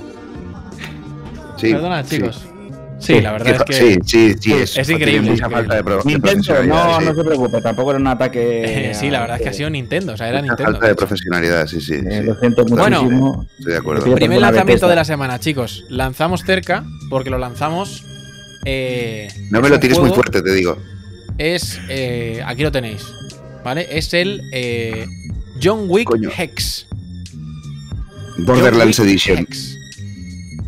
Sí, Perdona, chicos. Sí, la verdad es que. Sí, sí, sí. Es, increíble, Mucha es falta de, pro, de Nintendo, no, sí. no se preocupe, tampoco era un ataque. sí, la verdad es que ha sido Nintendo, o sea, era Mucha Nintendo. falta de profesionalidad, sí, sí. Eh, sí. lo siento Bueno. muchísimo. Estoy de acuerdo. Primer lanzamiento de la semana, chicos. Lanzamos cerca, porque lo lanzamos. eh, No me lo tires muy fuerte, te digo. es. eh, aquí lo tenéis. ¿Vale? Es el eh, John Wick Coño. Hex. Borderlands John Wick Edition. Hex.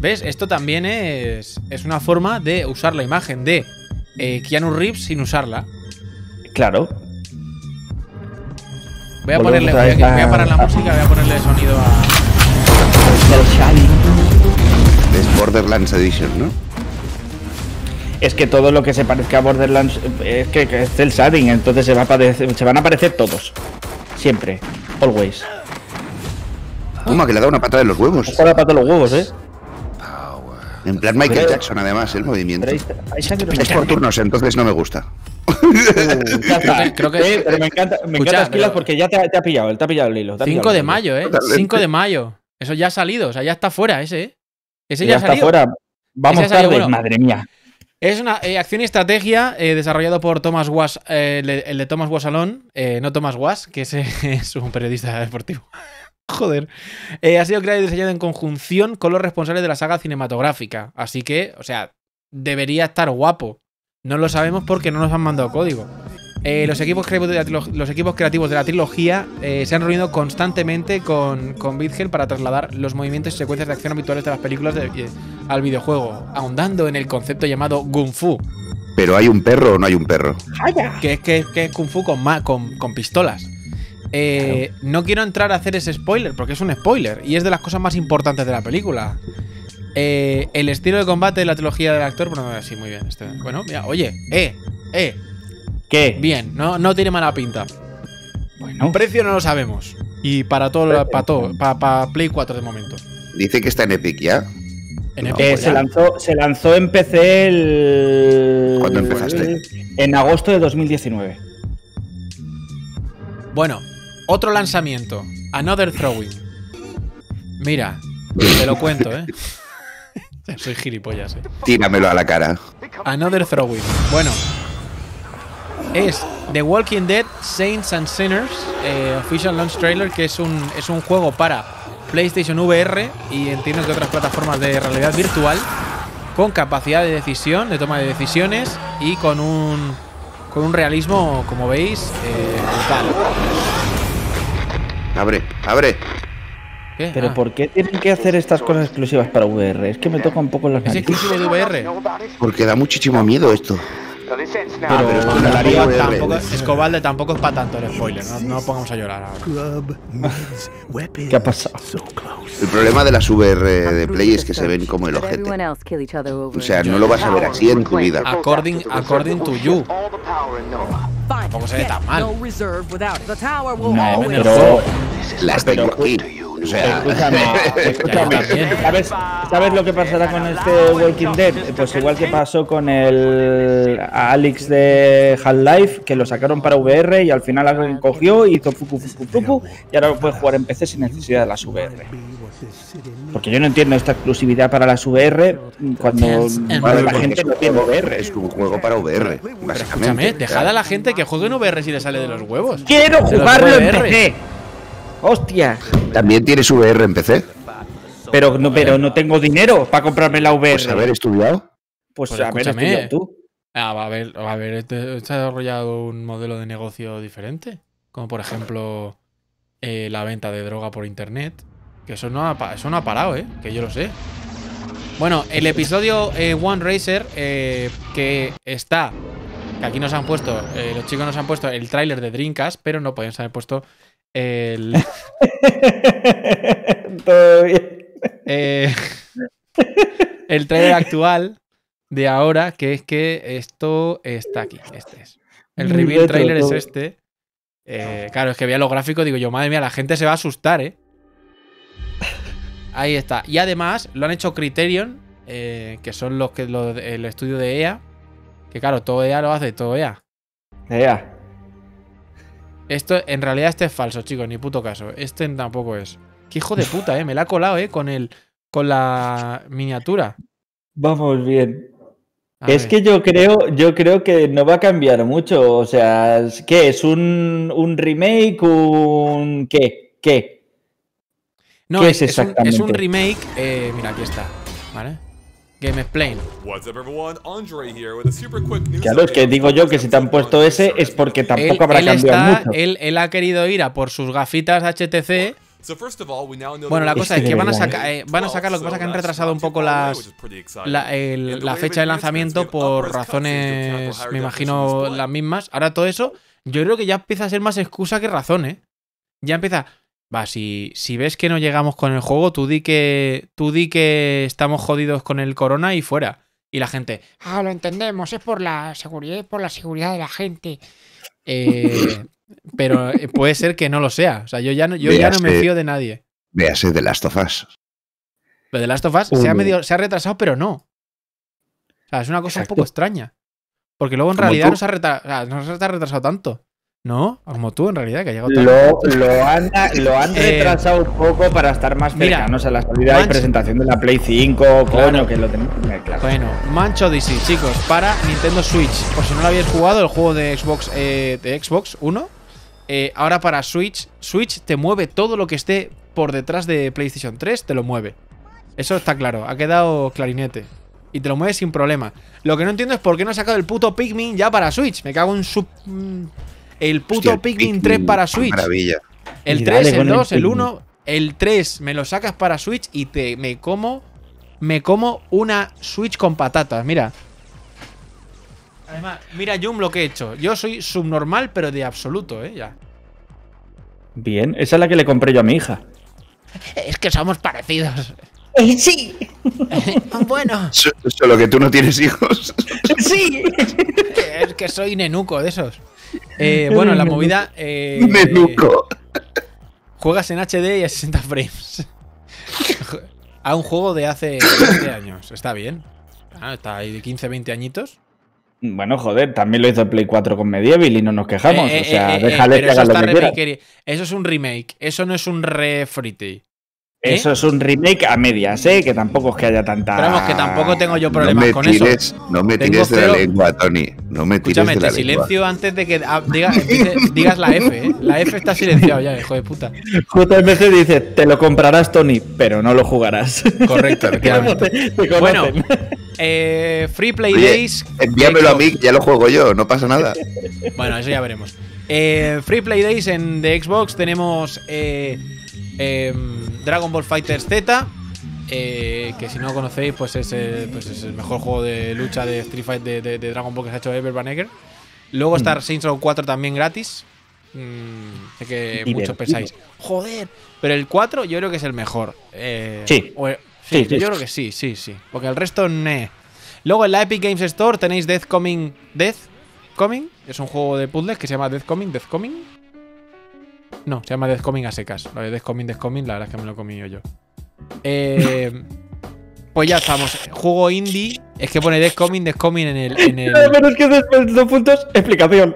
¿Ves? Esto también es, es una forma de usar la imagen de eh, Keanu Reeves sin usarla. Claro. Voy a, Volvemos ponerle, a voy a, esa- voy a parar la música, voy a ponerle sonido a. Es Borderlands Edition, ¿no? Es que todo lo que se parezca a Borderlands eh, es que, que es el shading, entonces se, va a aparecer- se van a aparecer todos. Siempre. Always. Toma, que le da una patada en los huevos. Está la pata de los huevos, ¿eh? En plan Michael Jackson, además, el movimiento. Pero ahí está- ahí está que Es por turnos, entonces no me gusta. Creo que- Eh, pero me encanta, me Escucha, encanta Esquilas pero- porque ya te, ha- te ha pillado, él te ha pillado el hilo. te ha 5 pillado de mayo, ¿eh? Totalmente. 5 de mayo. Eso ya ha salido, o sea, ya está fuera ese, ¿eh? Ese Ya, ya, ha está salido. fuera. Vamos salido, tarde, bueno. madre mía. Es una eh, acción y estrategia eh, desarrollado por Thomas Was, eh, el, de- el de Thomas Wasalón, eh, no Thomas Was, que ese es un periodista deportivo. Joder. Eh, ha sido creado y diseñado en conjunción con los responsables de la saga cinematográfica. Así que, o sea, debería estar guapo. No lo sabemos porque no nos han mandado código. Eh, los, equipos creativos de la, trilo- los equipos creativos de la trilogía eh, se han reunido constantemente con, con Bitgel para trasladar los movimientos y secuencias de acción habituales de las películas de- eh, al videojuego, ahondando en el concepto llamado Kung Fu, Pero ¿hay un perro o no hay un perro? que es, que, que es Kung Fu con, ma- con, con pistolas. Eh, No quiero entrar a hacer ese spoiler, porque es un spoiler, y es de las cosas más importantes de la película. Eh, el estilo de combate de la trilogía del actor, bueno, sí, muy bien. este- bueno, mira, oye, eh, eh, ¿Qué? bien, no, no tiene mala pinta. Bueno, Precio no lo sabemos. Y para todo, para todo, para, Play 4 de momento. Dice que está en Epic ya. En Epic, eh, ya. se, lanzó, se lanzó en PC el. ¿Cuándo empezaste? En agosto de 2019. Bueno, otro lanzamiento. Another Throwing. Mira, te lo cuento, ¿eh? Soy gilipollas, ¿eh? Tíramelo a la cara. Another Throwing. Bueno, es The Walking Dead Saints and Sinners eh, Official Launch Trailer, que es un, es un juego para PlayStation VR y entiendo que otras plataformas de realidad virtual, con capacidad de decisión, de toma de decisiones y con un, con un realismo, como veis, eh, brutal. Abre, abre. ¿Qué? Pero Ah, ¿por qué tienen que hacer estas cosas exclusivas para VR? Es que me toca un poco las ¿Es narices. exclusivo de VR? Porque da muchísimo miedo esto. Pero, pero es liga VR. tampoco, Escobalde tampoco es para tanto el spoiler, no, no pongamos a llorar ahora. ¿Qué ha pasado? El problema de las VR de Play es que se ven como el ojete. O sea, no lo vas a ver así en tu vida. According, according to you. Tampoco se ve tan mal. No, pero. Las tengo aquí. O sea, Escúchame, escúchame. ¿Sabes, ¿Sabes lo que pasará con este Walking Dead? Pues igual que pasó con el Alex de Half-Life, que lo sacaron para VR y al final alguien cogió, hizo fuku fuku fuku y ahora lo puedes jugar en PC sin necesidad de las VR. Porque yo no entiendo esta exclusividad para las VR cuando la gente no tiene VR. es un juego para VR, Escúchame, básicamente. dejad a la gente que juegue en VR si le sale de los huevos. ¡Quiero jugarlo en. PC! ¡Hostia! También tienes VR en PC. Pero no, pero no tengo dinero para comprarme la VR. Pues haber estudiado. Pues, Pues tú. Ah, va a haber, va a haber este- este ha desarrollado un modelo de negocio diferente. Como por ejemplo eh, la venta de droga por internet. Que eso no ha, eso no ha parado, ¿eh? Que yo lo sé. Bueno, el episodio eh, One Racer, eh, que está. Que aquí nos han puesto. eh, los chicos nos han puesto el tráiler de Dreamcast, pero no podían haber puesto el. Todo bien. eh, el trailer actual de ahora, que es que esto está aquí. Este es. El Muy reveal trailer es este. Eh, claro, es que veía los gráficos, digo yo, madre mía, la gente se va a asustar, ¿eh? Ahí está. Y además lo han hecho Criterion, eh, que son los que los- el estudio de EA. Que claro, todo EA lo hace, todo EA. Ya. Esto, en realidad, este es falso, chicos, ni puto caso. Este tampoco es. Qué hijo de puta, eh. Me la ha colado, eh, con el. con la miniatura. Vamos bien. A es ver. que yo creo, yo creo que no va a cambiar mucho. O sea, ¿qué es? ¿Un, un remake? ¿Un qué? ¿Qué? No, ¿Qué es, es es un, es un exactamente? remake. eh, mira, aquí está. ¿Vale? Game Explain. What's up, everyone? Andre here with a super quick news Claro, es que digo yo que si te han puesto ese es porque Él, tampoco habrá él cambiado está, mucho. él, él ha querido ir a por sus gafitas HTC. Bueno, la cosa Es es que van a, sacar, eh, van a sacar, lo que pasa es que han retrasado un poco las, la, el- la fecha de lanzamiento por razones, me imagino, las mismas. Ahora todo eso, yo creo que ya empieza a ser más excusa que razón, ¿eh? Ya empieza. Va, si, si ves que no llegamos con el juego, tú di que. Tú di que estamos jodidos con el corona y fuera. Y la gente. Ah, lo entendemos, es por la seguridad, es por la seguridad de la gente. eh, pero eh, puede ser que no lo sea. O sea, yo ya no, yo ya no me fío de nadie. Véase de Last of Us. Lo de Last of Us se ha, medio, se ha retrasado, pero no. O sea, es una cosa Exacto. un poco extraña. Porque luego en Como realidad no se, ha retra- o sea, no se ha retrasado tanto. ¿No? Como tú, en realidad, que ha llegado tarde. Lo, lo han, lo han Eh, retrasado un poco para estar más mira, cercanos a la salida y Manch- presentación de la Play 5, Claro. coño, que lo tenemos claro. Bueno, Mancho Odyssey, chicos, para Nintendo Switch. Por si no lo habéis jugado, el juego de Xbox, eh, de Xbox 1. eh, ahora para Switch, Switch te mueve todo lo que esté por detrás de PlayStation 3, te lo mueve. Eso está claro, ha quedado clarinete. Y te lo mueve sin problema. Lo que no entiendo es por qué no ha sacado el puto Pikmin ya para Switch. Me cago en su. El puto Hostia, el Pikmin 3 para Switch. Maravilla. El Y 3, dale el con el 2, el Pikmin. 1, el 3 me lo sacas para Switch y te me como me como una Switch con patatas, mira. Además, mira Jum lo que he hecho. Yo soy subnormal, pero de absoluto, eh, ya. Bien, esa es la que le compré yo a mi hija. Es que somos parecidos. Sí. bueno, So- Solo que tú no tienes hijos. Sí. Es que soy nenuco de esos. Eh, bueno, la movida. eh, Menuco. Juegas en HD y a 60 frames. a un juego de hace 20 años. Está bien. Ah, está ahí de 15, 20 añitos. Bueno, joder, también lo hizo el Play 4 con Medieval y no nos quejamos. Eh, o sea, eh, déjale que eso, haga lo que quiera. eso es un remake, eso no es un refrite. ¿Eh? Eso es un remake a medias, ¿eh? Que tampoco es que haya tanta. Pero vamos, que tampoco tengo yo No problemas me con tires, eso. no me Tengo tires de cero- la lengua, Tony. No me tires Escúchame, de la te lengua. silencio antes de que ah, digas la F, ¿eh? La F está silenciado ya, hijo de puta. JMC dice: Te lo comprarás, Tony, pero no lo jugarás. Correcto, te, te Bueno, eh, Free Play Oye, Days. Envíamelo a mí, ya lo juego yo, no pasa nada. Bueno, eso ya veremos. Eh, Free Play Days en de Xbox tenemos eh, em, Dragon Ball Fighters Z. eh, que si no lo conocéis, pues es, pues es el mejor juego de lucha de Street Fight de, de- de Dragon Ball que se ha hecho Ever Banegger. Luego está Saints Row 4 también gratis. Mm, sé que Divertido. muchos pensáis, joder, pero el 4 yo creo que es el mejor. Eh, Sí. o- sí, Sí, sí, yo creo que sí, sí, sí. Porque el resto, ne. Luego en la Epic Games Store tenéis Death Coming. Death Coming. Es un juego de puzzles que se llama Death Coming. Death Coming. No, se llama Death Coming a secas. Lo de Death Coming, Death Coming, la verdad es que me lo he comido yo. Eh, pues ya estamos. Juego indie. Es que pone Death Coming, Death Coming en el. En el Pero es que después dos puntos, explicación.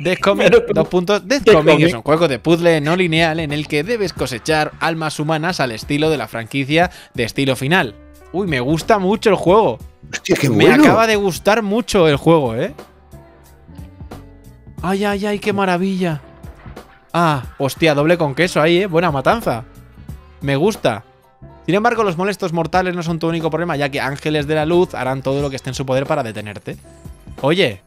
Death Coming, Pero- dos puntos. Death Death Coming Coming. es un juego de puzzle no lineal en el que debes cosechar almas humanas al estilo de la franquicia de estilo final. Uy, me gusta mucho el juego. Hostia, qué Me bueno. acaba de gustar mucho el juego, ¿eh? Ay, ay, ay, qué maravilla. Ah, hostia, doble con queso ahí, ¿eh? Buena matanza. Me gusta. Sin embargo, los molestos mortales no son tu único problema, ya que ángeles de la luz harán todo lo que esté en su poder para detenerte. Oye,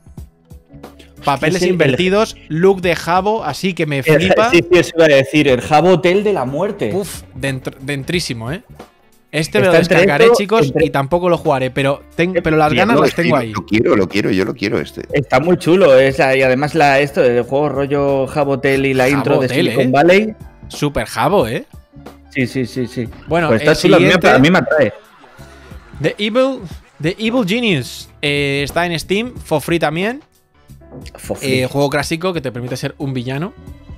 papeles Es el- invertidos, look de jabo, así que me flipa. Sí, sí, eso iba a decir. El Jabotel de la muerte. Uf, dentr- dentrísimo, ¿eh? Este me lo descargaré, esto, chicos, entre- y tampoco lo jugaré, pero, ten- pero las ganas No, las es tengo ahí. Lo quiero, lo quiero, yo lo quiero este. Está muy chulo. esa, y además la, esto, el juego rollo Jabotel y la intro de Jabotel, Silicon ¿eh? Valley. Super jabo, ¿eh? Sí, sí, sí, sí. Bueno, pues está chulo. A mí, me- siguiente- a mí me atrae. The Evil, The Evil Genius eh, está en Steam, for free también. Fofri. Eh, juego clásico que te permite ser un villano.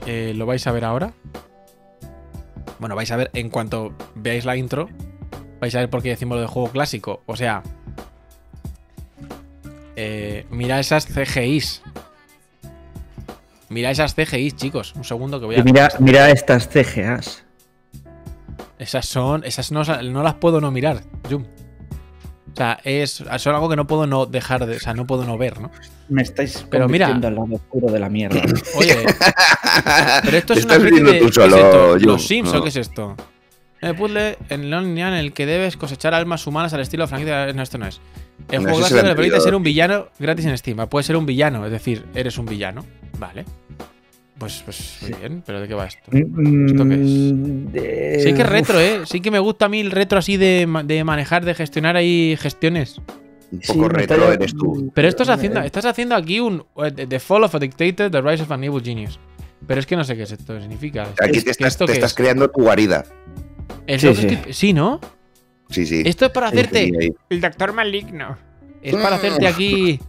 Eh, lo vais a ver ahora. Bueno, vais a ver en cuanto veáis la intro. Vais a ver por qué decimos lo de juego clásico. O sea, eh, mira esas CGIs. Mira esas CGIs, chicos. Un segundo que voy Y a. mira, mira estas CGAs. Esas son. Esas no, no las puedo no mirar, Jum. O sea, es, son algo que no puedo no dejar de. O sea, no puedo no ver, ¿no? Me estáis Pero mira- al lado oscuro de la mierda. Oye, pero esto es una estás especie de. tú ¿qué es solo, esto? Jum, ¿Los Sims no. o qué es esto? El puzzle en el lineal en el que debes cosechar almas humanas al estilo franquicia. No, esto no es. El No, juego el le permite ser un villano gratis en Steam. Puede ser un villano, es decir, eres un villano. Vale. Pues, pues muy bien, pero ¿de qué va esto? ¿Esto qué es? Sí que es retro, ¿eh? Sí que me gusta a mí el retro así de, de manejar, de gestionar ahí gestiones. Un Sí, poco me retro eres tú. Pero esto es haciendo, estás haciendo aquí un eh, The Fall of a Dictator, The Rise of an Evil Genius. Pero es que no sé qué es esto significa. Aquí ¿Es- te estás, ¿Esto te qué estás es? creando tu guarida. Es Sí, sí. estoy- sí, ¿no? Sí, sí. Esto es para hacerte. El doctor maligno. Es para hacerte aquí.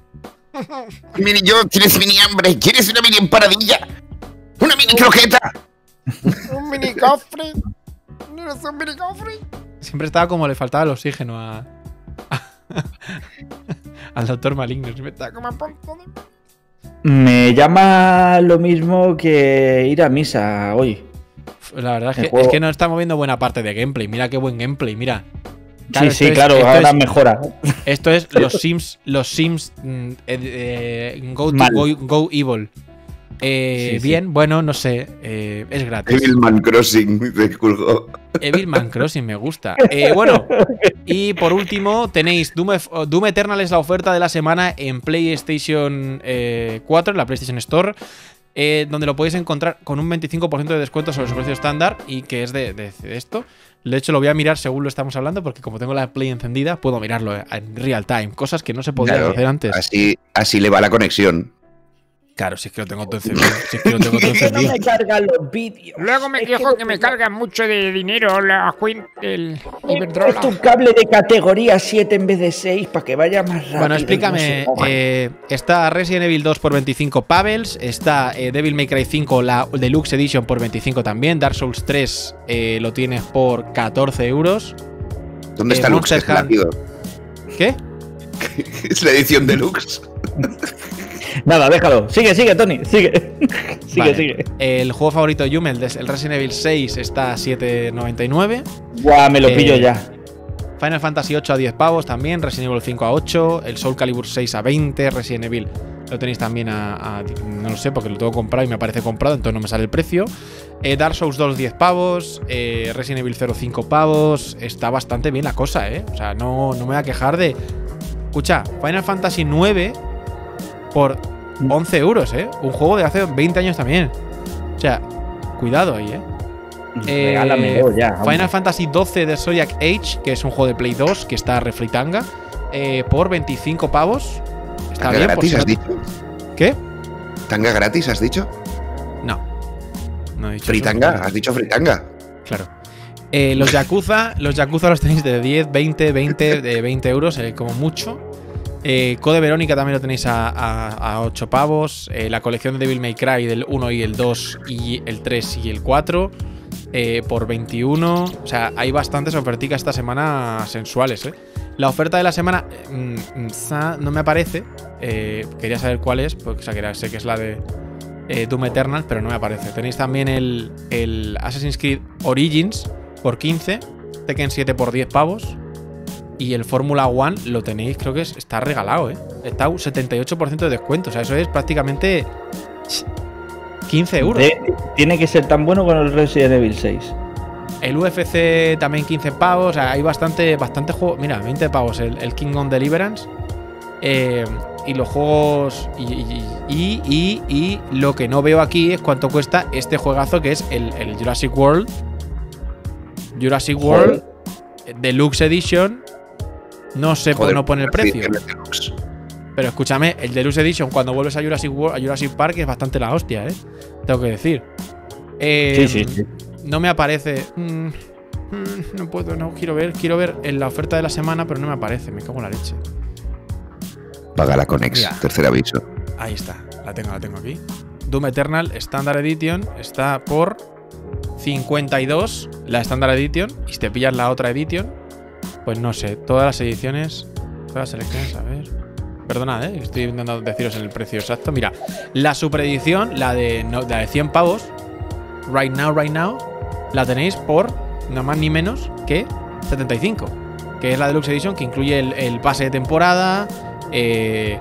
Mini yo, tienes mini hambre. ¿Quieres una mini empanadilla? ¡Una mini croqueta! Un mini cofre. ¿No es un mini cofre? Siempre estaba como le faltaba el oxígeno a. al doctor maligno. Siempre estaba como- Como a punto de- Me llama lo mismo que ir a misa hoy. La verdad es que, juego- es que no está moviendo buena parte de gameplay. Mira qué buen gameplay, mira. Claro, sí, sí, es- claro, ahora es- mejora. Esto es los Sims, los Sims mm, eh, eh, go, to- Mal. go, go evil. Eh, Sí, sí. bien, bueno, no sé, eh, es gratis. Evilman Crossing, de Culgo. Evilman Crossing me gusta. Eh, bueno, y por último tenéis Doom, Ef- Doom Eternal es la oferta de la semana en PlayStation eh, 4, en la PlayStation Store. Eh, donde lo podéis encontrar con un 25% de descuento sobre su precio estándar y que es de, de- de esto. De hecho, lo voy a mirar según lo estamos hablando, porque como tengo la Play encendida, puedo mirarlo en real time. Cosas que no se podían Claro, hacer antes. Así, así le va la conexión. Claro, si es que lo tengo todo encendido. Si es que lo tengo todo ¿Por qué no me cargan los vídeos? Luego me Es quejo no que me cargan mucho de dinero la He puesto un Iberdrola. cable de categoría 7 en vez de 6 para que vaya más rápido. Bueno, explícame. no eh, está Resident Evil 2 por 25 Pebbles. Está eh, Devil May Cry 5, la Deluxe Edition por 25 también. Dark Souls 3 eh, lo tienes por 14 euros. ¿Dónde Eh, está Lux? Monster. ¿Qué? Es la edición deluxe. Nada, déjalo. Sigue, sigue, Tony. Sigue. sigue, Vale. sigue. El juego favorito de Yume, el, de- el Resident Evil 6, está a 7,99. Guau, me lo Eh, pillo ya. Final Fantasy 8 a 10 pavos también, Resident Evil 5 a 8, el Soul Calibur 6 a 20, Resident Evil lo tenéis también a, a- no lo sé porque lo tengo comprado y me aparece comprado, entonces no me sale el precio. Eh, Dark Souls 2 10 pavos, eh, Resident Evil 0 5 pavos, está bastante bien la cosa, ¿eh? O sea, no, no me voy a quejar de... Escucha, Final Fantasy 9 por 11 euros, ¿eh? Un juego de hace 20 años también. O sea, cuidado ahí, ¿eh? Eh, Regálamelo ya. Final Fantasy XII de Zodiac Age, que es un juego de Play 2, que está refritanga, eh, por 25 pavos. Está ¿Tanga bien, por gratis si has dicho? ¿Qué? ¿Tanga gratis has dicho? No. No he dicho eso. ¿Fritanga? ¿Has dicho fritanga? Claro. Eh, los Yakuza, los Yakuza los tenéis de 10, 20, 20, de 20 euros, eh, como mucho. Eh, Code Verónica también lo tenéis a, a- a 8 pavos. Eh, la colección de Devil May Cry del 1 y el 2 y el 3 y el 4 eh, por 21. O sea, hay bastantes oferticas esta semana sensuales. ¿eh? La oferta de la semana mm, mm, no me aparece. Eh, quería saber cuál es, porque o sea, sé que es la de eh, Doom Eternal, pero no me aparece. Tenéis también el, el Assassin's Creed Origins por 15, Tekken 7 por 10 pavos. Y el Fórmula One lo tenéis, creo que es- está regalado, ¿eh? Está un 78% de descuento. O sea, eso es prácticamente 15 euros. De- tiene que ser tan bueno con el Resident Evil 6. El UFC también 15 pavos. O sea, hay bastante, bastante juego. Mira, 20 pavos el, el King on Deliverance. Eh, y los juegos. Y, y- y- y- y lo que no veo aquí es cuánto cuesta este juegazo que es el, el Jurassic World. Jurassic World Deluxe Edition. No sé por qué no pone el precio. Pero escúchame, el Deluxe Edition cuando vuelves a Jurassic, World, a Jurassic Park es bastante la hostia, ¿eh? Tengo que decir. Eh, Sí, sí, sí. No me aparece. Mm, mm, no puedo, no quiero ver. Quiero ver en la oferta de la semana, pero no me aparece. Me cago en la leche. Paga la Conex, Mira. tercer aviso. Ahí está. La tengo, la tengo aquí. Doom Eternal Standard Edition está por 52 la Standard Edition. Y si te pillas la otra Edition, pues no sé. Todas las ediciones, todas las selecciones, a ver. Perdonad, ¿eh? estoy intentando deciros el precio exacto. Mira, la Super Edición, la de, la de 100 pavos, right now, right now, la tenéis por nada más ni menos que 75. Que es la Deluxe Edition, que incluye el, el pase de temporada, eh,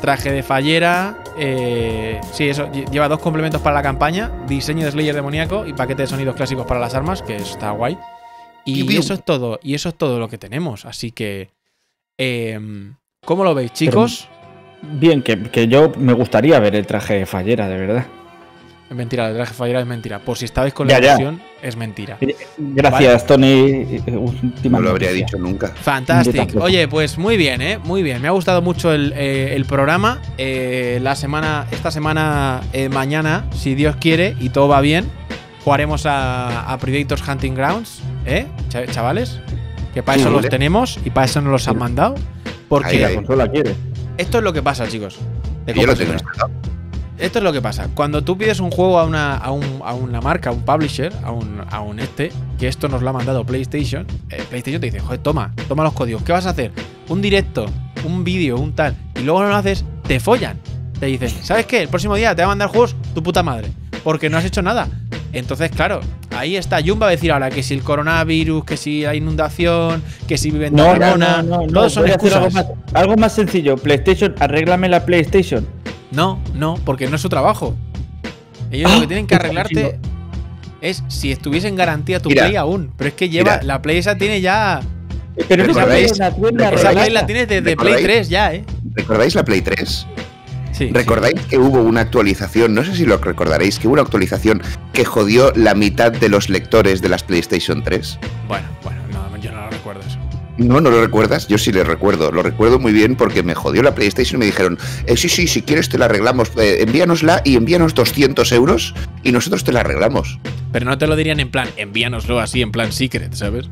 traje de fallera. eh, sí, eso. lle- Lleva dos complementos para la campaña: diseño de Slayer demoníaco y paquete de sonidos clásicos para las armas, que está guay. Y Piu, piu. eso es todo, y eso es todo lo que tenemos. Así que. em, ¿Cómo lo veis, chicos? Bien, que, que yo me gustaría ver el traje de Fallera, de verdad. Es mentira, el traje fallera es mentira. Por si estabais con Ya, la ilusión, es mentira. Gracias, Tony. Última No lo habría noticia. dicho nunca. Fantástico. Oye, pues muy bien, ¿eh? Muy bien. Me ha gustado mucho el, eh, el programa. Eh, la semana, esta semana, eh, mañana, si Dios quiere y todo va bien, jugaremos a, a Predators Hunting Grounds, ¿eh? Cha- Chavales. Que para Sí, eso los vale. tenemos y para eso nos los han mandado. Porque Ahí, ahí. La consola quiere. esto es lo que pasa, chicos. De Yo lo tengo. Esto es lo que pasa. Cuando tú pides un juego a una, a un- a una marca, a un publisher, a un, a un este, que esto nos lo ha mandado PlayStation, eh, PlayStation te dice, joder, toma, toma los códigos. ¿Qué vas a hacer? Un directo, un vídeo, un tal. Y luego no lo haces, te follan. Te dicen, ¿sabes qué? El próximo día te va a mandar juegos tu puta madre. Porque no has hecho nada. Entonces, claro, ahí está. Jun va a decir ahora que si el coronavirus, que si la inundación, que si viven No, no, Tarragona, no, no, no. todos son algo excusas. más, algo más sencillo. PlayStation, arréglame la PlayStation. No, no, porque no es su trabajo. Ellos Ah, lo que tienen que arreglarte es si estuviese en garantía tu Mira, Play aún. Pero es que lleva. mira. La Play esa tiene ya. Pero Esa. Play la tienes desde Play ¿Recordáis? 3 ya, ¿eh? ¿Recordáis la Play 3? Sí. ¿Recordáis que hubo una actualización? No sé si lo recordaréis, que hubo una actualización que jodió la mitad de los lectores de las PlayStation 3. Bueno, bueno, no, yo no lo recuerdo eso. No, ¿no lo recuerdas? Yo sí le recuerdo. Lo recuerdo muy bien porque me jodió la PlayStation y me dijeron, eh, sí, sí, si quieres te la arreglamos, eh, envíanosla y envíanos 200 euros y nosotros te la arreglamos. Pero no te lo dirían en plan, envíanoslo así, en plan secret, ¿sabes?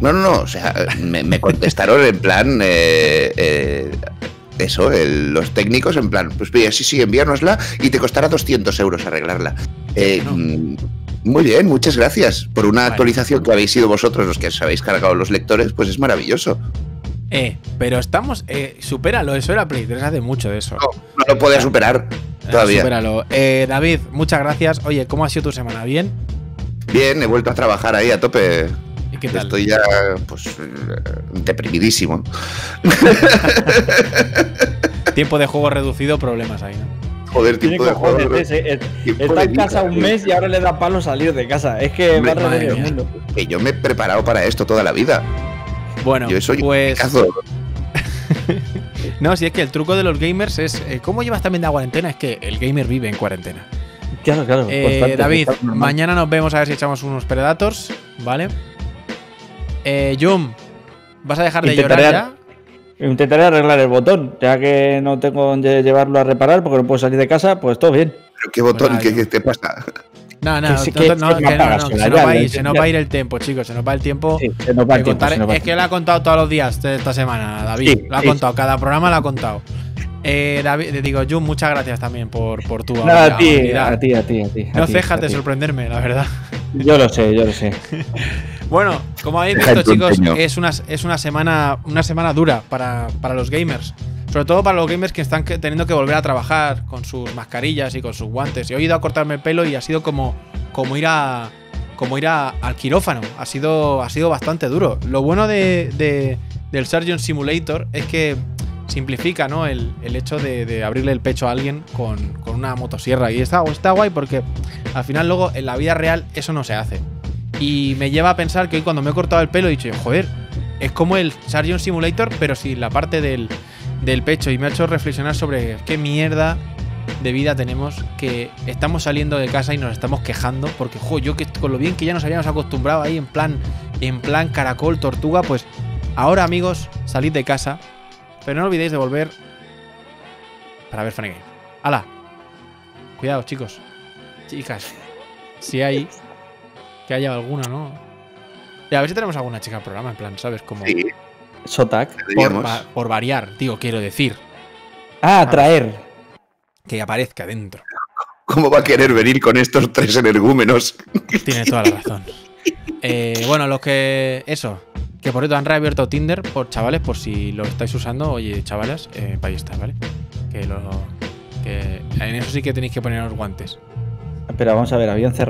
No, no, no, o sea, me, me contestaron en plan... eh, eh, eso, el- los técnicos en plan, pues mira, sí, sí, envíanosla y te costará 200 euros arreglarla. Eh, No. mm, Muy bien, muchas gracias por una Vale. actualización que habéis sido vosotros los que os habéis cargado los lectores, pues es maravilloso. Eh, pero estamos. Eh, supéralo, eso era Play 3 hace mucho de eso. No, no lo podía superar Eh, todavía. supéralo. Eh, David, muchas gracias. Oye, ¿cómo ha sido tu semana? ¿Bien? Bien, he vuelto a trabajar ahí a tope. ¿Y qué tal? Estoy ya, pues, eh, deprimidísimo. Tiempo de juego reducido, problemas ahí, ¿no? Joder, Tiene tiempo de juego, ese, es- tiempo Está de en casa vida, un mes y ahora le da palo salir de casa. Es que Hombre, va a el mundo. Que yo me he preparado para esto toda la vida. Bueno, yo soy pues. No, si es que el truco de los gamers es. eh, ¿Cómo llevas también de cuarentena? Es que el gamer vive en cuarentena. Claro, claro. Eh, David, mañana nos vemos a ver si echamos unos Predators, ¿vale? Eh, Jum, ¿vas a dejar de Intentaré llorar ar- Intentaré arreglar el botón, ya que no tengo donde llevarlo a reparar porque no puedo salir de casa, pues todo bien. Pero qué botón, Bueno, ¿qué, te pasa? ya? No, no, Que no, no, que- no, que que no, no, que ya, se nos va a ya, ir, ya, se nos ya. va a ir el tiempo, chicos, se nos va el tiempo. Sí, se nos va el tiempo, contar- se nos va es que lo ha contado todos los días de esta semana, David. Sí, lo ha sí, contado, cada programa lo ha contado. Eh, David, te digo, Jum, muchas gracias también por, por tu Nada, a ti, a ti, a ti, a ti. a No cejas de sorprenderme, la verdad. Yo lo sé, yo lo sé. Bueno, como habéis visto, chicos, es una, es una semana una semana dura para, para los gamers. Sobre todo para los gamers que están teniendo que volver a trabajar con sus mascarillas y con sus guantes. Yo he ido a cortarme el pelo y ha sido como, como ir a como ir a- al quirófano. Ha sido, ha sido bastante duro. Lo bueno de, de- del Surgeon Simulator es que simplifica ¿no? el, el hecho de, de abrirle el pecho a alguien con, con una motosierra. Y está, está guay porque al final luego en la vida real eso no se hace. Y me lleva a pensar que hoy cuando me he cortado el pelo he dicho, joder, es como el Surgeon Simulator, pero sin la parte del, del pecho. Y me ha hecho reflexionar sobre qué mierda de vida tenemos que estamos saliendo de casa y nos estamos quejando. Porque, jo, yo que con lo bien que ya nos habíamos acostumbrado ahí en plan, en plan caracol, tortuga, pues ahora amigos, salid de casa. Pero no olvidéis de volver para ver Funny Game. ¡Hala! Cuidado, chicos. Chicas. Si hay. Que haya alguna, ¿no? Y a ver si tenemos alguna chica al programa, en plan, ¿sabes? Como. Sí, Sotac. Por, deberíamos. va- por variar, tío, quiero decir. Ah, traer. Que aparezca dentro. ¿Cómo va a querer venir con estos tres energúmenos? Tiene toda la razón. Eh, bueno, los que. Eso. Que por cierto han reabierto Tinder por chavales, por si lo estáis usando. Oye, chavalas, eh, ahí está, ¿vale? Que lo. Que en eso sí que tenéis que poner los guantes. Pero vamos a ver, habían cerrado.